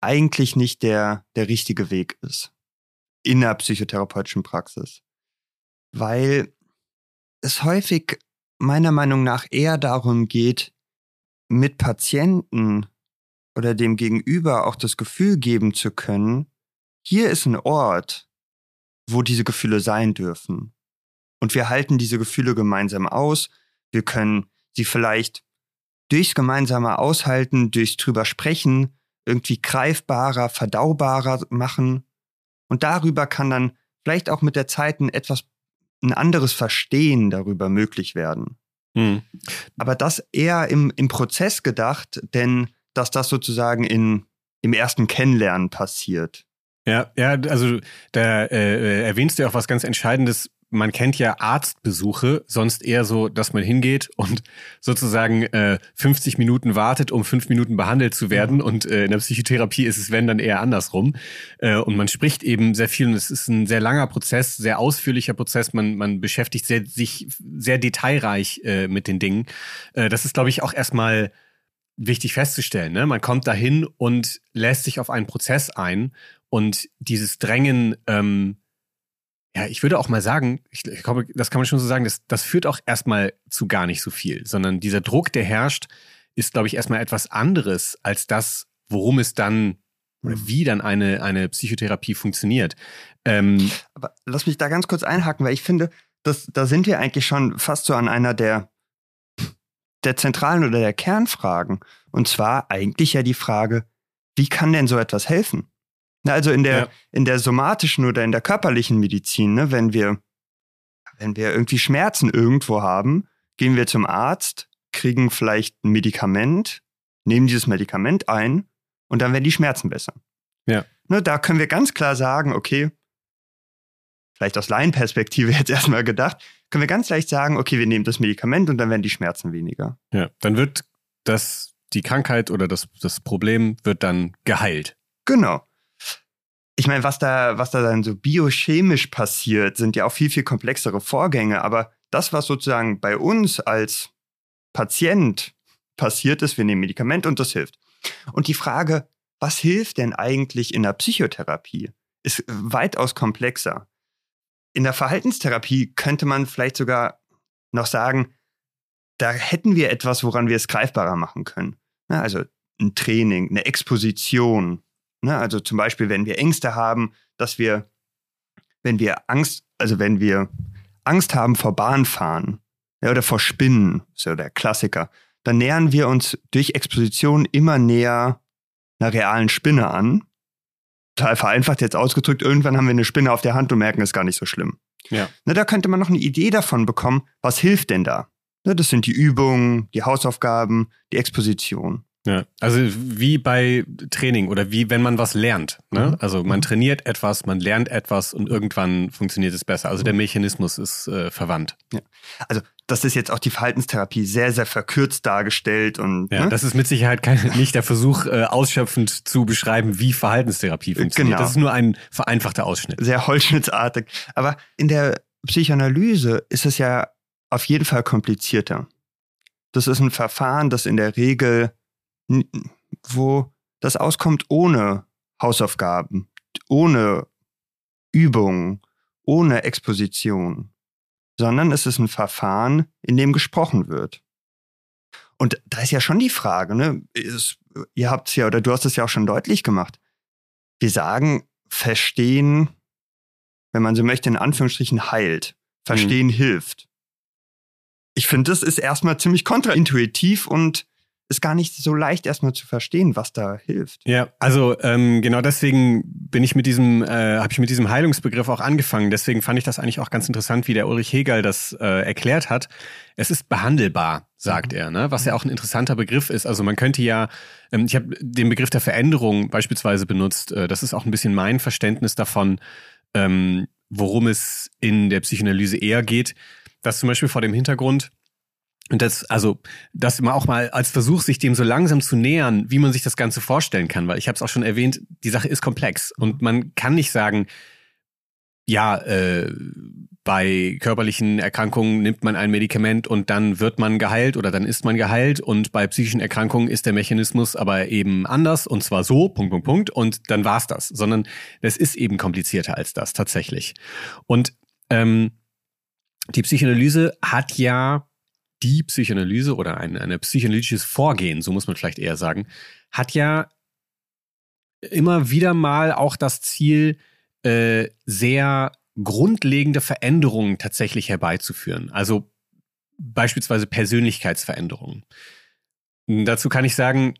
eigentlich nicht der, der richtige Weg ist in der psychotherapeutischen Praxis, weil es häufig meiner Meinung nach eher darum geht, mit Patienten oder dem Gegenüber auch das Gefühl geben zu können, hier ist ein Ort, wo diese Gefühle sein dürfen. Und wir halten diese Gefühle gemeinsam aus. Wir können sie vielleicht durchs gemeinsame Aushalten, durchs drüber sprechen, irgendwie greifbarer, verdaubarer machen. Und darüber kann dann vielleicht auch mit der Zeit ein etwas, ein anderes Verstehen darüber möglich werden. Mhm. Aber das eher im, im Prozess gedacht, denn dass das sozusagen in, im ersten Kennenlernen passiert. Ja, ja, also da äh, erwähnst du ja auch was ganz Entscheidendes. Man kennt ja Arztbesuche, sonst eher so, dass man hingeht und sozusagen äh, 50 Minuten wartet, um fünf Minuten behandelt zu werden. Und äh, in der Psychotherapie ist es, wenn dann eher andersrum. Äh, und man spricht eben sehr viel und es ist ein sehr langer Prozess, sehr ausführlicher Prozess. Man, man beschäftigt sehr, sich sehr detailreich äh, mit den Dingen. Äh, das ist, glaube ich, auch erstmal wichtig festzustellen. Ne? Man kommt dahin und lässt sich auf einen Prozess ein und dieses Drängen, ähm, ja, ich würde auch mal sagen, ich, ich glaube, das kann man schon so sagen, das, das führt auch erstmal zu gar nicht so viel, sondern dieser Druck, der herrscht, ist, glaube ich, erstmal etwas anderes als das, worum es dann oder mhm. wie dann eine, eine Psychotherapie funktioniert. Ähm, Aber lass mich da ganz kurz einhaken, weil ich finde, das, da sind wir eigentlich schon fast so an einer der, der zentralen oder der Kernfragen. Und zwar eigentlich ja die Frage, wie kann denn so etwas helfen? Also in der, ja. in der somatischen oder in der körperlichen Medizin, ne, wenn wir, wenn wir irgendwie Schmerzen irgendwo haben, gehen wir zum Arzt, kriegen vielleicht ein Medikament, nehmen dieses Medikament ein und dann werden die Schmerzen besser. Ja. Ne, da können wir ganz klar sagen, okay, vielleicht aus Laienperspektive jetzt erstmal gedacht, können wir ganz leicht sagen, okay, wir nehmen das Medikament und dann werden die Schmerzen weniger. Ja, dann wird das, die Krankheit oder das, das Problem wird dann geheilt. Genau. Ich meine, was da, was da dann so biochemisch passiert, sind ja auch viel, viel komplexere Vorgänge, aber das, was sozusagen bei uns als Patient passiert ist, wir nehmen Medikament und das hilft. Und die Frage, was hilft denn eigentlich in der Psychotherapie, ist weitaus komplexer. In der Verhaltenstherapie könnte man vielleicht sogar noch sagen, da hätten wir etwas, woran wir es greifbarer machen können. Also ein Training, eine Exposition. Also zum Beispiel, wenn wir Ängste haben, dass wir, wenn wir Angst, also wenn wir Angst haben vor Bahnfahren oder vor Spinnen, so der Klassiker, dann nähern wir uns durch Exposition immer näher einer realen Spinne an. Total vereinfacht jetzt ausgedrückt, irgendwann haben wir eine Spinne auf der Hand und merken es gar nicht so schlimm. Ja. Na, da könnte man noch eine Idee davon bekommen, was hilft denn da? Na, das sind die Übungen, die Hausaufgaben, die Exposition. Ja, also wie bei Training oder wie wenn man was lernt. Ne? Mhm. Also man trainiert etwas, man lernt etwas und irgendwann funktioniert es besser. Also der mhm. Mechanismus ist äh, verwandt. Ja. Also das ist jetzt auch die Verhaltenstherapie sehr, sehr verkürzt dargestellt. Und, ja, ne? das ist mit Sicherheit kein, nicht der Versuch, äh, ausschöpfend zu beschreiben, wie Verhaltenstherapie funktioniert. Genau. Das ist nur ein vereinfachter Ausschnitt. Sehr holzschnittartig. Aber in der Psychoanalyse ist es ja auf jeden Fall komplizierter. Das ist ein Verfahren, das in der Regel wo das auskommt ohne Hausaufgaben, ohne Übungen, ohne Exposition, sondern es ist ein Verfahren, in dem gesprochen wird. Und da ist ja schon die Frage, ne? Ist, ihr habt es ja, oder du hast es ja auch schon deutlich gemacht. Wir sagen, verstehen, wenn man so möchte, in Anführungsstrichen heilt. Verstehen mhm. hilft. Ich finde, das ist erstmal ziemlich kontraintuitiv und ist gar nicht so leicht erstmal zu verstehen, was da hilft. Ja, also ähm, genau deswegen bin ich mit diesem, äh, habe ich mit diesem Heilungsbegriff auch angefangen. Deswegen fand ich das eigentlich auch ganz interessant, wie der Ulrich Hegel das äh, erklärt hat. Es ist behandelbar, sagt mhm. er, ne? was ja auch ein interessanter Begriff ist. Also man könnte ja, ähm, ich habe den Begriff der Veränderung beispielsweise benutzt. Äh, das ist auch ein bisschen mein Verständnis davon, ähm, worum es in der Psychoanalyse eher geht. Das zum Beispiel vor dem Hintergrund, und das, also, das immer auch mal als Versuch, sich dem so langsam zu nähern, wie man sich das Ganze vorstellen kann, weil ich habe es auch schon erwähnt, die Sache ist komplex. Und man kann nicht sagen, ja, äh, bei körperlichen Erkrankungen nimmt man ein Medikament und dann wird man geheilt oder dann ist man geheilt. Und bei psychischen Erkrankungen ist der Mechanismus aber eben anders und zwar so, Punkt, Punkt, Punkt. Und dann war's das, sondern es ist eben komplizierter als das tatsächlich. Und ähm, die Psychoanalyse hat ja die Psychoanalyse oder ein, ein psychoanalytisches Vorgehen, so muss man vielleicht eher sagen, hat ja immer wieder mal auch das Ziel, äh, sehr grundlegende Veränderungen tatsächlich herbeizuführen. Also beispielsweise Persönlichkeitsveränderungen. Dazu kann ich sagen,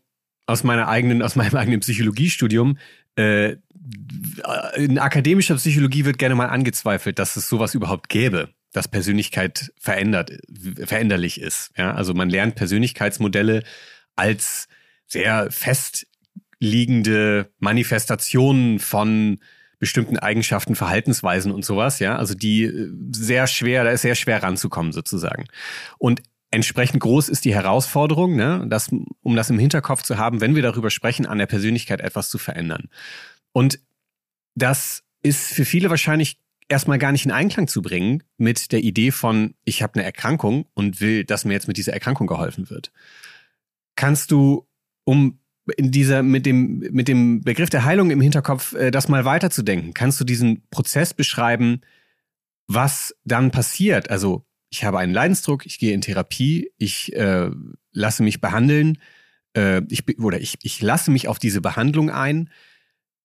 aus meiner eigenen, aus meinem eigenen Psychologiestudium, äh, in akademischer Psychologie wird gerne mal angezweifelt, dass es sowas überhaupt gäbe dass Persönlichkeit verändert, veränderlich ist. Ja, also man lernt Persönlichkeitsmodelle als sehr festliegende Manifestationen von bestimmten Eigenschaften, Verhaltensweisen und sowas, ja, also die äh, sehr schwer, da ist sehr schwer ranzukommen sozusagen. Und entsprechend groß ist die Herausforderung, ne, das, um das im Hinterkopf zu haben, wenn wir darüber sprechen, an der Persönlichkeit etwas zu verändern. Und das ist für viele wahrscheinlich erstmal gar nicht in Einklang zu bringen mit der Idee von, ich habe eine Erkrankung und will, dass mir jetzt mit dieser Erkrankung geholfen wird. Kannst du, um in dieser, mit dem, mit dem Begriff der Heilung im Hinterkopf, äh, das mal weiterzudenken, kannst du diesen Prozess beschreiben, was dann passiert. Also ich habe einen Leidensdruck, ich gehe in Therapie, ich äh, lasse mich behandeln, äh, ich, oder ich, ich lasse mich auf diese Behandlung ein.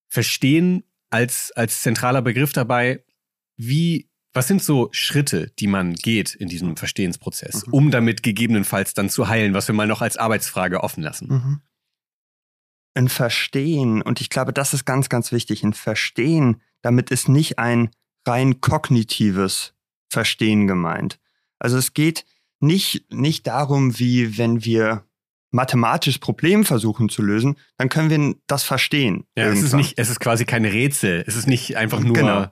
Verstehen als, als zentraler Begriff dabei, wie, was sind so Schritte, die man geht in diesem Verstehensprozess, mhm. um damit gegebenenfalls dann zu heilen, was wir mal noch als Arbeitsfrage offen lassen? Mhm. Ein Verstehen, und ich glaube, das ist ganz, ganz wichtig, ein Verstehen, damit ist nicht ein rein kognitives Verstehen gemeint. Also es geht nicht, nicht darum, wie wenn wir mathematisches Problem versuchen zu lösen, dann können wir das verstehen. Ja, es ist nicht, es ist quasi kein Rätsel. Es ist nicht einfach nur genau.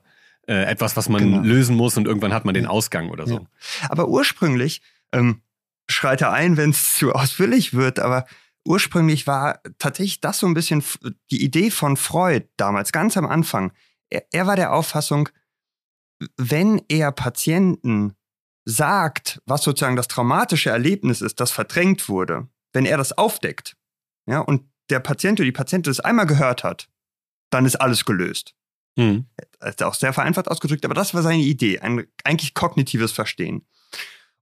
Äh, etwas, was man genau. lösen muss und irgendwann hat man den Ausgang oder so. Ja. Aber ursprünglich, ähm, schreit er ein, wenn es zu ausführlich wird, aber ursprünglich war tatsächlich das so ein bisschen die Idee von Freud damals, ganz am Anfang. Er, er war der Auffassung, wenn er Patienten sagt, was sozusagen das traumatische Erlebnis ist, das verdrängt wurde, wenn er das aufdeckt, ja, und der Patient oder die Patientin das einmal gehört hat, dann ist alles gelöst. Mhm. Ist auch sehr vereinfacht ausgedrückt, aber das war seine Idee, ein eigentlich kognitives Verstehen.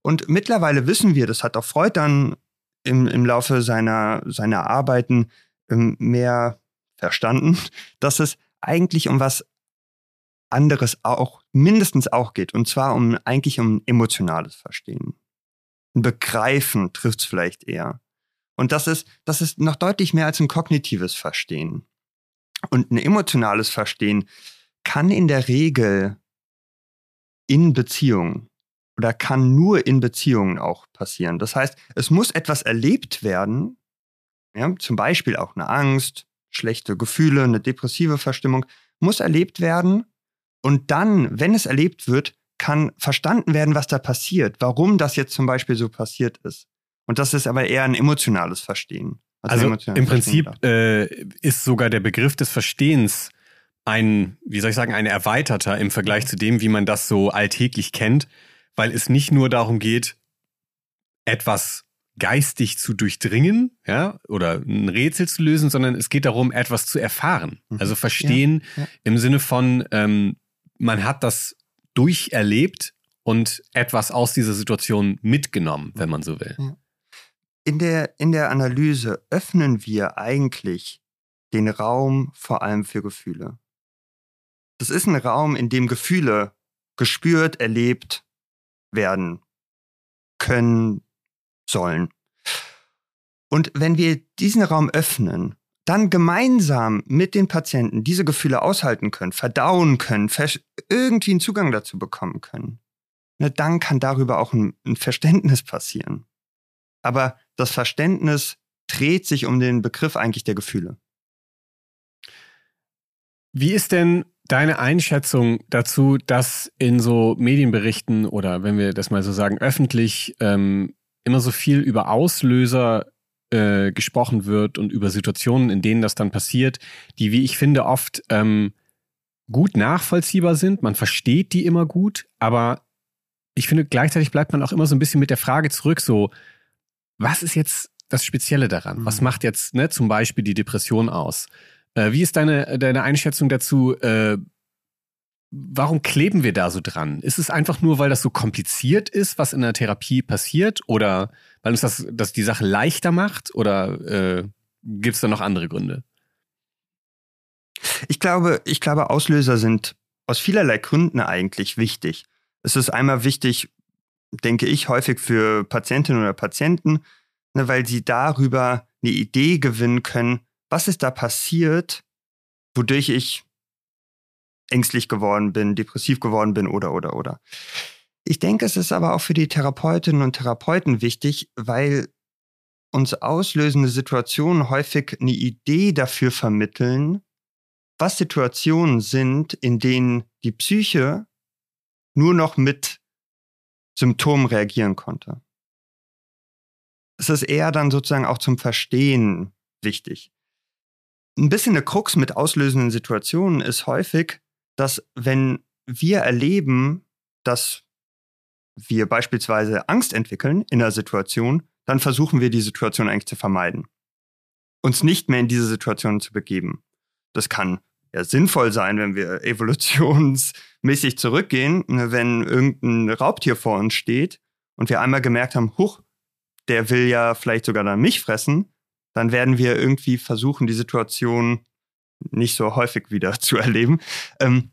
Und mittlerweile wissen wir, das hat auch Freud dann im, im Laufe seiner, seiner Arbeiten ähm, mehr verstanden, dass es eigentlich um was anderes auch, mindestens auch geht. Und zwar um eigentlich um emotionales Verstehen. Ein Begreifen trifft es vielleicht eher. Und das ist, das ist noch deutlich mehr als ein kognitives Verstehen. Und ein emotionales Verstehen kann in der Regel in Beziehungen oder kann nur in Beziehungen auch passieren. Das heißt, es muss etwas erlebt werden, ja, zum Beispiel auch eine Angst, schlechte Gefühle, eine depressive Verstimmung, muss erlebt werden. Und dann, wenn es erlebt wird, kann verstanden werden, was da passiert, warum das jetzt zum Beispiel so passiert ist. Und das ist aber eher ein emotionales Verstehen. Also, also im Prinzip äh, ist sogar der Begriff des Verstehens ein, wie soll ich sagen, ein erweiterter im Vergleich zu dem, wie man das so alltäglich kennt, weil es nicht nur darum geht, etwas geistig zu durchdringen, ja, oder ein Rätsel zu lösen, sondern es geht darum, etwas zu erfahren. Mhm. Also verstehen ja, ja. im Sinne von, ähm, man hat das durcherlebt und etwas aus dieser Situation mitgenommen, wenn man so will. In der, in der Analyse öffnen wir eigentlich den Raum vor allem für Gefühle. Das ist ein Raum, in dem Gefühle gespürt, erlebt werden können, sollen. Und wenn wir diesen Raum öffnen, dann gemeinsam mit den Patienten diese Gefühle aushalten können, verdauen können, irgendwie einen Zugang dazu bekommen können, ne, dann kann darüber auch ein, ein Verständnis passieren. Aber das Verständnis dreht sich um den Begriff eigentlich der Gefühle. Wie ist denn deine Einschätzung dazu, dass in so Medienberichten oder wenn wir das mal so sagen, öffentlich ähm, immer so viel über Auslöser äh, gesprochen wird und über Situationen, in denen das dann passiert, die, wie ich finde, oft ähm, gut nachvollziehbar sind. Man versteht die immer gut, aber ich finde, gleichzeitig bleibt man auch immer so ein bisschen mit der Frage zurück, so, was ist jetzt das Spezielle daran? Mhm. Was macht jetzt ne, zum Beispiel die Depression aus? Äh, wie ist deine, deine Einschätzung dazu? Äh, warum kleben wir da so dran? Ist es einfach nur, weil das so kompliziert ist, was in der Therapie passiert? Oder weil uns das, das die Sache leichter macht? Oder äh, gibt es da noch andere Gründe? Ich glaube, ich glaube, Auslöser sind aus vielerlei Gründen eigentlich wichtig. Es ist einmal wichtig, denke ich, häufig für Patientinnen oder Patienten, ne, weil sie darüber eine Idee gewinnen können, was ist da passiert, wodurch ich ängstlich geworden bin, depressiv geworden bin oder oder oder. Ich denke, es ist aber auch für die Therapeutinnen und Therapeuten wichtig, weil uns auslösende Situationen häufig eine Idee dafür vermitteln, was Situationen sind, in denen die Psyche nur noch mit Symptomen reagieren konnte. Es ist eher dann sozusagen auch zum Verstehen wichtig. Ein bisschen eine Krux mit auslösenden Situationen ist häufig, dass wenn wir erleben, dass wir beispielsweise Angst entwickeln in einer Situation, dann versuchen wir die Situation eigentlich zu vermeiden. Uns nicht mehr in diese Situation zu begeben. Das kann ja sinnvoll sein, wenn wir evolutionsmäßig zurückgehen, ne, wenn irgendein Raubtier vor uns steht und wir einmal gemerkt haben, huch, der will ja vielleicht sogar dann mich fressen, dann werden wir irgendwie versuchen, die Situation nicht so häufig wieder zu erleben. Ähm,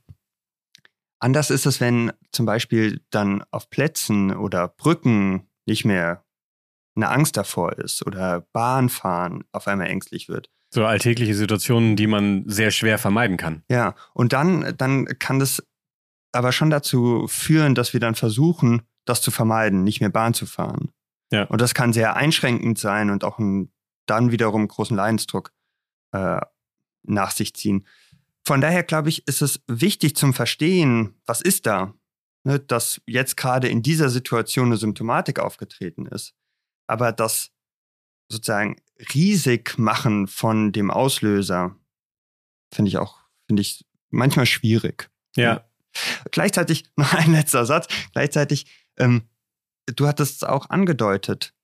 anders ist es, wenn zum Beispiel dann auf Plätzen oder Brücken nicht mehr eine Angst davor ist oder Bahnfahren auf einmal ängstlich wird. So alltägliche Situationen, die man sehr schwer vermeiden kann. Ja, und dann, dann kann das aber schon dazu führen, dass wir dann versuchen, das zu vermeiden, nicht mehr Bahn zu fahren. Ja. Und das kann sehr einschränkend sein und auch einen, dann wiederum großen Leidensdruck äh, nach sich ziehen. Von daher glaube ich, ist es wichtig zum Verstehen, was ist da, ne, dass jetzt gerade in dieser Situation eine Symptomatik aufgetreten ist. Aber das sozusagen riesig machen von dem Auslöser finde ich auch, finde ich manchmal schwierig. Ja. Gleichzeitig, noch ein letzter Satz, gleichzeitig, ähm, du hattest es auch angedeutet,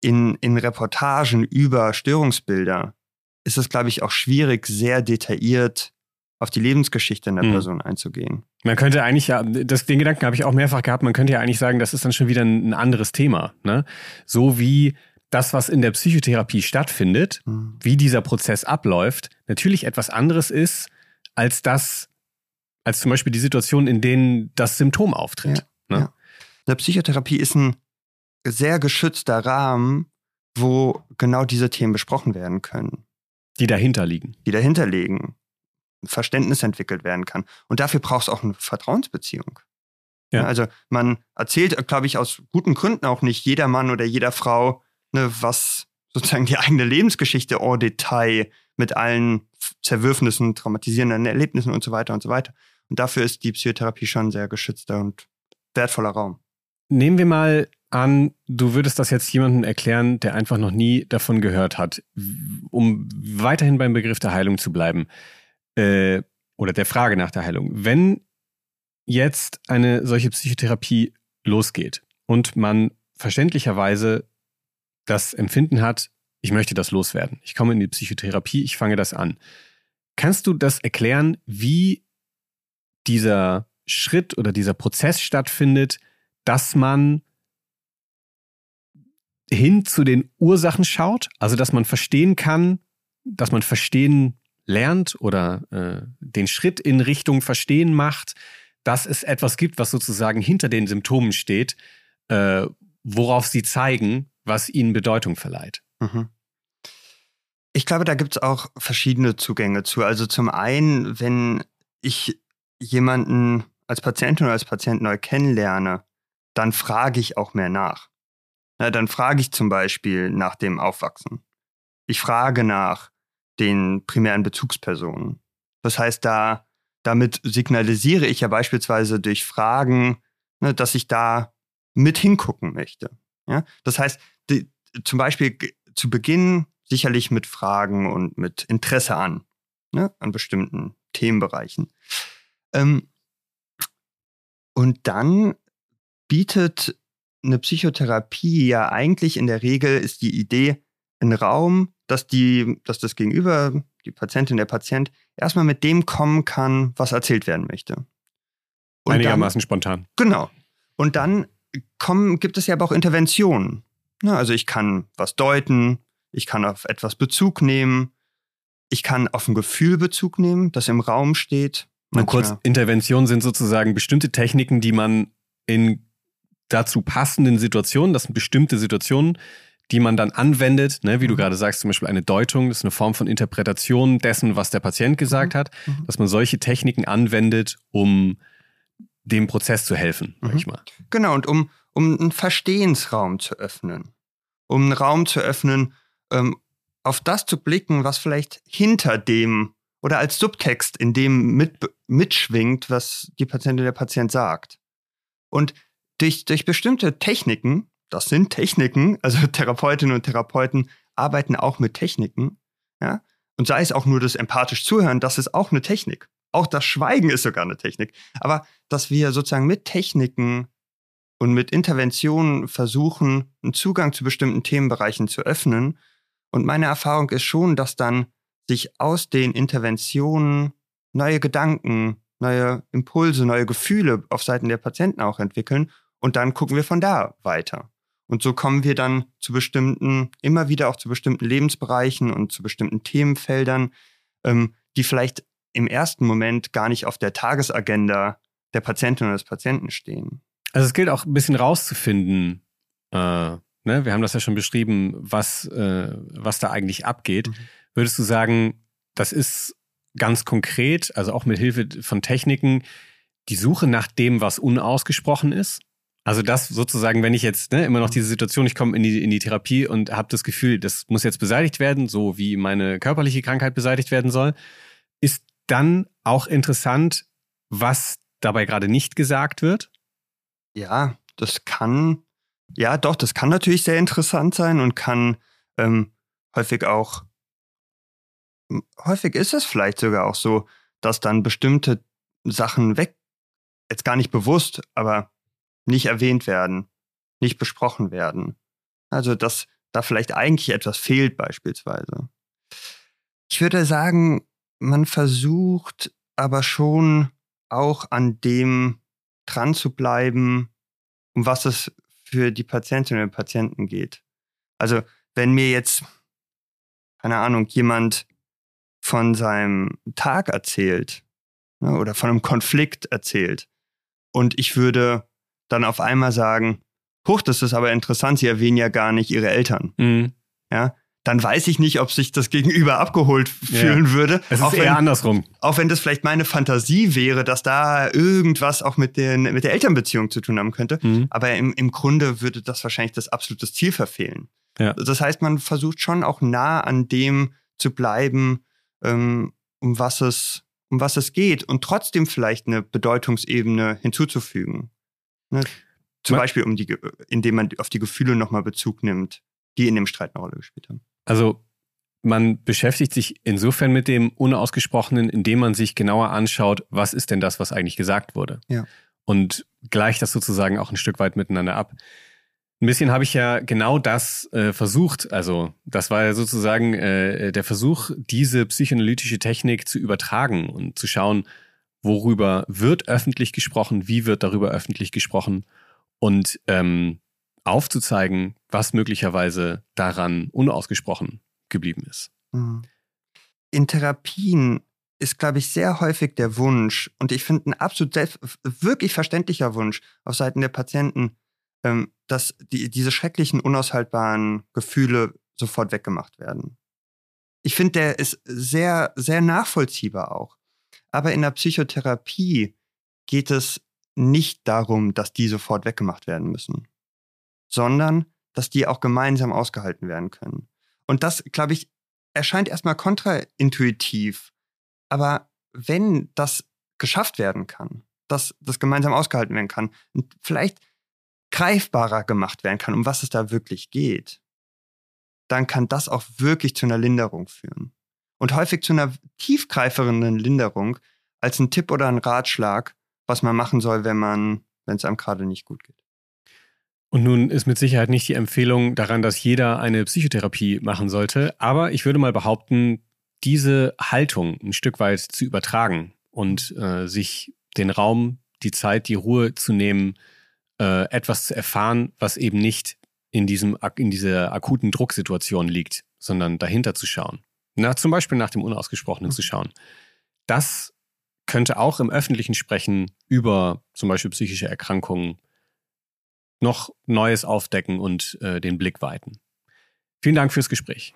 in, in Reportagen über Störungsbilder ist es, glaube ich, auch schwierig, sehr detailliert auf die Lebensgeschichte einer mhm. Person einzugehen. Man könnte eigentlich ja, das, den Gedanken habe ich auch mehrfach gehabt, man könnte ja eigentlich sagen, das ist dann schon wieder ein, ein anderes Thema. Ne? So wie das, was in der Psychotherapie stattfindet, mhm. wie dieser Prozess abläuft, natürlich etwas anderes ist, als das, als zum Beispiel die Situation, in denen das Symptom auftritt. Ja, ne? ja. Eine Psychotherapie ist ein sehr geschützter Rahmen, wo genau diese Themen besprochen werden können. Die dahinter liegen. Die dahinter liegen. Verständnis entwickelt werden kann. Und dafür braucht es auch eine Vertrauensbeziehung. Ja. Also man erzählt, glaube ich, aus guten Gründen auch nicht jeder Mann oder jeder Frau, ne, was sozusagen die eigene Lebensgeschichte en Detail mit allen Zerwürfnissen, traumatisierenden Erlebnissen und so weiter und so weiter. Und dafür ist die Psychotherapie schon ein sehr geschützter und wertvoller Raum. Nehmen wir mal an, du würdest das jetzt jemandem erklären, der einfach noch nie davon gehört hat, um weiterhin beim Begriff der Heilung zu bleiben äh, oder der Frage nach der Heilung. Wenn jetzt eine solche Psychotherapie losgeht und man verständlicherweise das Empfinden hat, ich möchte das loswerden, ich komme in die Psychotherapie, ich fange das an. Kannst du das erklären, wie dieser Schritt oder dieser Prozess stattfindet, dass man hin zu den Ursachen schaut, also dass man verstehen kann, dass man verstehen lernt oder äh, den Schritt in Richtung Verstehen macht, dass es etwas gibt, was sozusagen hinter den Symptomen steht, äh, worauf sie zeigen, was ihnen Bedeutung verleiht. Mhm. Ich glaube, da gibt es auch verschiedene Zugänge zu. Also zum einen, wenn ich jemanden als Patientin oder als Patient neu kennenlerne, dann frage ich auch mehr nach. Na, dann frage ich zum Beispiel nach dem Aufwachsen. Ich frage nach den primären Bezugspersonen. Das heißt, da, damit signalisiere ich ja beispielsweise durch Fragen, ne, dass ich da mit hingucken möchte. Ja? Das heißt, die, zum Beispiel zu Beginn sicherlich mit Fragen und mit Interesse an, ne, an bestimmten Themenbereichen. Ähm, und dann bietet eine Psychotherapie ja eigentlich in der Regel ist die Idee, ein Raum, dass die, dass das Gegenüber, die Patientin, der Patient, erstmal mit dem kommen kann, was erzählt werden möchte. Und Einigermaßen dann, spontan. Genau. Und dann kommen, gibt es ja aber auch Interventionen. Na, also ich kann was deuten, ich kann auf etwas Bezug nehmen, ich kann auf ein Gefühl Bezug nehmen, das im Raum steht. Nur kurz, Interventionen sind sozusagen bestimmte Techniken, die man in dazu passenden Situationen, das sind bestimmte Situationen, die man dann anwendet, ne, wie du mhm. gerade sagst, zum Beispiel eine Deutung, das ist eine Form von Interpretation dessen, was der Patient gesagt mhm. hat, mhm. dass man solche Techniken anwendet, um dem Prozess zu helfen, sag ich mal. Genau, und um, um einen Verstehensraum zu öffnen, um einen Raum zu öffnen, ähm, auf das zu blicken, was vielleicht hinter dem oder als Subtext in dem mit, mitschwingt, was die Patientin der Patient sagt. Und durch, durch bestimmte Techniken, das sind Techniken, also Therapeutinnen und Therapeuten arbeiten auch mit Techniken, ja, und sei es auch nur das empathisch Zuhören, das ist auch eine Technik. Auch das Schweigen ist sogar eine Technik. Aber dass wir sozusagen mit Techniken und mit Interventionen versuchen, einen Zugang zu bestimmten Themenbereichen zu öffnen. Und meine Erfahrung ist schon, dass dann sich aus den Interventionen neue Gedanken, neue Impulse, neue Gefühle auf Seiten der Patienten auch entwickeln und dann gucken wir von da weiter. Und so kommen wir dann zu bestimmten, immer wieder auch zu bestimmten Lebensbereichen und zu bestimmten Themenfeldern, ähm, die vielleicht im ersten Moment gar nicht auf der Tagesagenda der Patientin oder des Patienten stehen. Also es gilt auch ein bisschen rauszufinden, äh, ne? wir haben das ja schon beschrieben, was, äh, was da eigentlich abgeht. Mhm. Würdest du sagen, das ist ganz konkret, also auch mit Hilfe von Techniken, die Suche nach dem, was unausgesprochen ist? Also das sozusagen, wenn ich jetzt ne, immer noch diese Situation, ich komme in die, in die Therapie und habe das Gefühl, das muss jetzt beseitigt werden, so wie meine körperliche Krankheit beseitigt werden soll, ist dann auch interessant, was dabei gerade nicht gesagt wird? Ja, das kann, ja doch, das kann natürlich sehr interessant sein und kann ähm, häufig auch, häufig ist es vielleicht sogar auch so, dass dann bestimmte Sachen weg, jetzt gar nicht bewusst, aber nicht erwähnt werden, nicht besprochen werden. Also, dass da vielleicht eigentlich etwas fehlt beispielsweise. Ich würde sagen, man versucht aber schon auch an dem dran zu bleiben, um was es für die Patientinnen und Patienten geht. Also wenn mir jetzt, keine Ahnung, jemand von seinem Tag erzählt ne, oder von einem Konflikt erzählt und ich würde dann auf einmal sagen, huch, das ist aber interessant, Sie erwähnen ja gar nicht Ihre Eltern. Mhm. Ja, dann weiß ich nicht, ob sich das Gegenüber abgeholt fühlen ja. würde. Es ist auch eher wenn, andersrum. Auch wenn das vielleicht meine Fantasie wäre, dass da irgendwas auch mit, den, mit der Elternbeziehung zu tun haben könnte. Mhm. Aber im, im Grunde würde das wahrscheinlich das absolute Ziel verfehlen. Ja. Das heißt, man versucht schon auch nah an dem zu bleiben, ähm, um was es um was es geht und trotzdem vielleicht eine Bedeutungsebene hinzuzufügen. Ne? Zum man Beispiel, um die, indem man auf die Gefühle nochmal Bezug nimmt, die in dem Streit eine Rolle gespielt haben. Also man beschäftigt sich insofern mit dem Unausgesprochenen, indem man sich genauer anschaut, was ist denn das, was eigentlich gesagt wurde. Ja. Und gleicht das sozusagen auch ein Stück weit miteinander ab. Ein bisschen habe ich ja genau das äh, versucht. Also das war ja sozusagen äh, der Versuch, diese psychoanalytische Technik zu übertragen und zu schauen, worüber wird öffentlich gesprochen, wie wird darüber öffentlich gesprochen und ähm, aufzuzeigen, was möglicherweise daran unausgesprochen geblieben ist. Mhm. In Therapien ist, glaube ich, sehr häufig der Wunsch, und ich finde ein absolut wirklich verständlicher Wunsch auf Seiten der Patienten, ähm, dass die, diese schrecklichen, unaushaltbaren Gefühle sofort weggemacht werden. Ich finde, der ist sehr, sehr nachvollziehbar auch. Aber in der Psychotherapie geht es nicht darum, dass die sofort weggemacht werden müssen sondern dass die auch gemeinsam ausgehalten werden können. Und das, glaube ich, erscheint erstmal kontraintuitiv. Aber wenn das geschafft werden kann, dass das gemeinsam ausgehalten werden kann und vielleicht greifbarer gemacht werden kann, um was es da wirklich geht, dann kann das auch wirklich zu einer Linderung führen. Und häufig zu einer tiefgreifenden Linderung als ein Tipp oder ein Ratschlag, was man machen soll, wenn man, wenn es einem gerade nicht gut geht. Und nun ist mit Sicherheit nicht die Empfehlung daran, dass jeder eine Psychotherapie machen sollte, aber ich würde mal behaupten, diese Haltung ein Stück weit zu übertragen und äh, sich den Raum, die Zeit, die Ruhe zu nehmen, äh, etwas zu erfahren, was eben nicht in, diesem, in dieser akuten Drucksituation liegt, sondern dahinter zu schauen. Na, zum Beispiel nach dem Unausgesprochenen mhm. zu schauen. Das könnte auch im öffentlichen Sprechen über zum Beispiel psychische Erkrankungen noch Neues aufdecken und äh, den Blick weiten. Vielen Dank fürs Gespräch.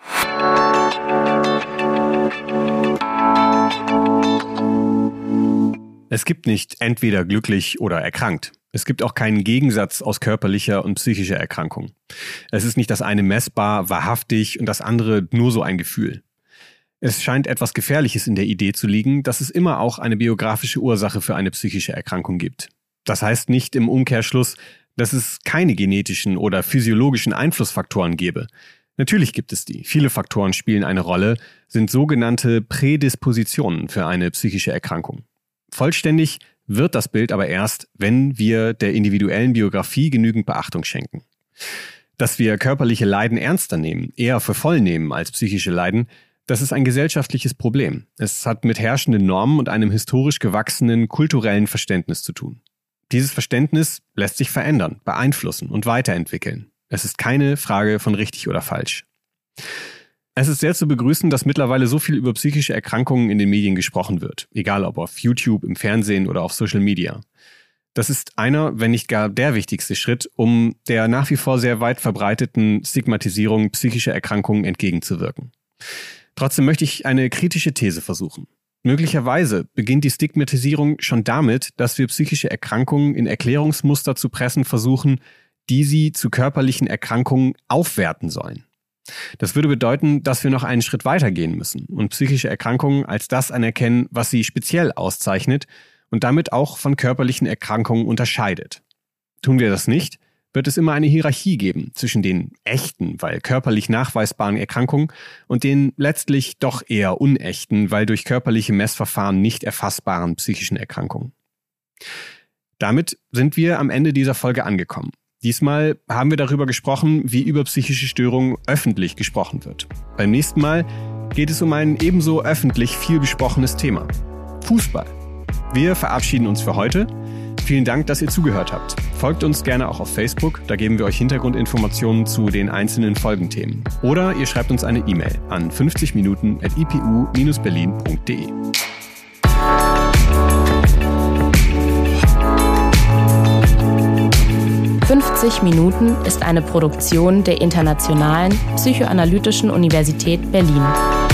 Es gibt nicht entweder glücklich oder erkrankt. Es gibt auch keinen Gegensatz aus körperlicher und psychischer Erkrankung. Es ist nicht das eine messbar, wahrhaftig und das andere nur so ein Gefühl. Es scheint etwas Gefährliches in der Idee zu liegen, dass es immer auch eine biografische Ursache für eine psychische Erkrankung gibt. Das heißt nicht im Umkehrschluss, dass es keine genetischen oder physiologischen Einflussfaktoren gäbe. Natürlich gibt es die. Viele Faktoren spielen eine Rolle, sind sogenannte Prädispositionen für eine psychische Erkrankung. Vollständig wird das Bild aber erst, wenn wir der individuellen Biografie genügend Beachtung schenken. Dass wir körperliche Leiden ernster nehmen, eher für voll nehmen als psychische Leiden, Das ist ein gesellschaftliches Problem. Es hat mit herrschenden Normen und einem historisch gewachsenen kulturellen Verständnis zu tun. Dieses Verständnis lässt sich verändern, beeinflussen und weiterentwickeln. Es ist keine Frage von richtig oder falsch. Es ist sehr zu begrüßen, dass mittlerweile so viel über psychische Erkrankungen in den Medien gesprochen wird, egal ob auf YouTube, im Fernsehen oder auf Social Media. Das ist einer, wenn nicht gar der wichtigste Schritt, um der nach wie vor sehr weit verbreiteten Stigmatisierung psychischer Erkrankungen entgegenzuwirken. Trotzdem möchte ich eine kritische These versuchen. Möglicherweise beginnt die Stigmatisierung schon damit, dass wir psychische Erkrankungen in Erklärungsmuster zu pressen versuchen, die sie zu körperlichen Erkrankungen aufwerten sollen. Das würde bedeuten, dass wir noch einen Schritt weiter gehen müssen und psychische Erkrankungen als das anerkennen, was sie speziell auszeichnet und damit auch von körperlichen Erkrankungen unterscheidet. Tun wir das nicht, wird es immer eine Hierarchie geben zwischen den echten, weil körperlich nachweisbaren Erkrankungen und den letztlich doch eher unechten, weil durch körperliche Messverfahren nicht erfassbaren psychischen Erkrankungen. Damit sind wir am Ende dieser Folge angekommen. Diesmal haben wir darüber gesprochen, wie über psychische Störungen öffentlich gesprochen wird. Beim nächsten Mal geht es um ein ebenso öffentlich viel besprochenes Thema. Fußball. Wir verabschieden uns für heute. Vielen Dank, dass ihr zugehört habt. Folgt uns gerne auch auf Facebook, da geben wir euch Hintergrundinformationen zu den einzelnen Folgenthemen. Oder ihr schreibt uns eine E-Mail an 50 Minuten at ipu-berlin.de. 50 Minuten ist eine Produktion der Internationalen Psychoanalytischen Universität Berlin.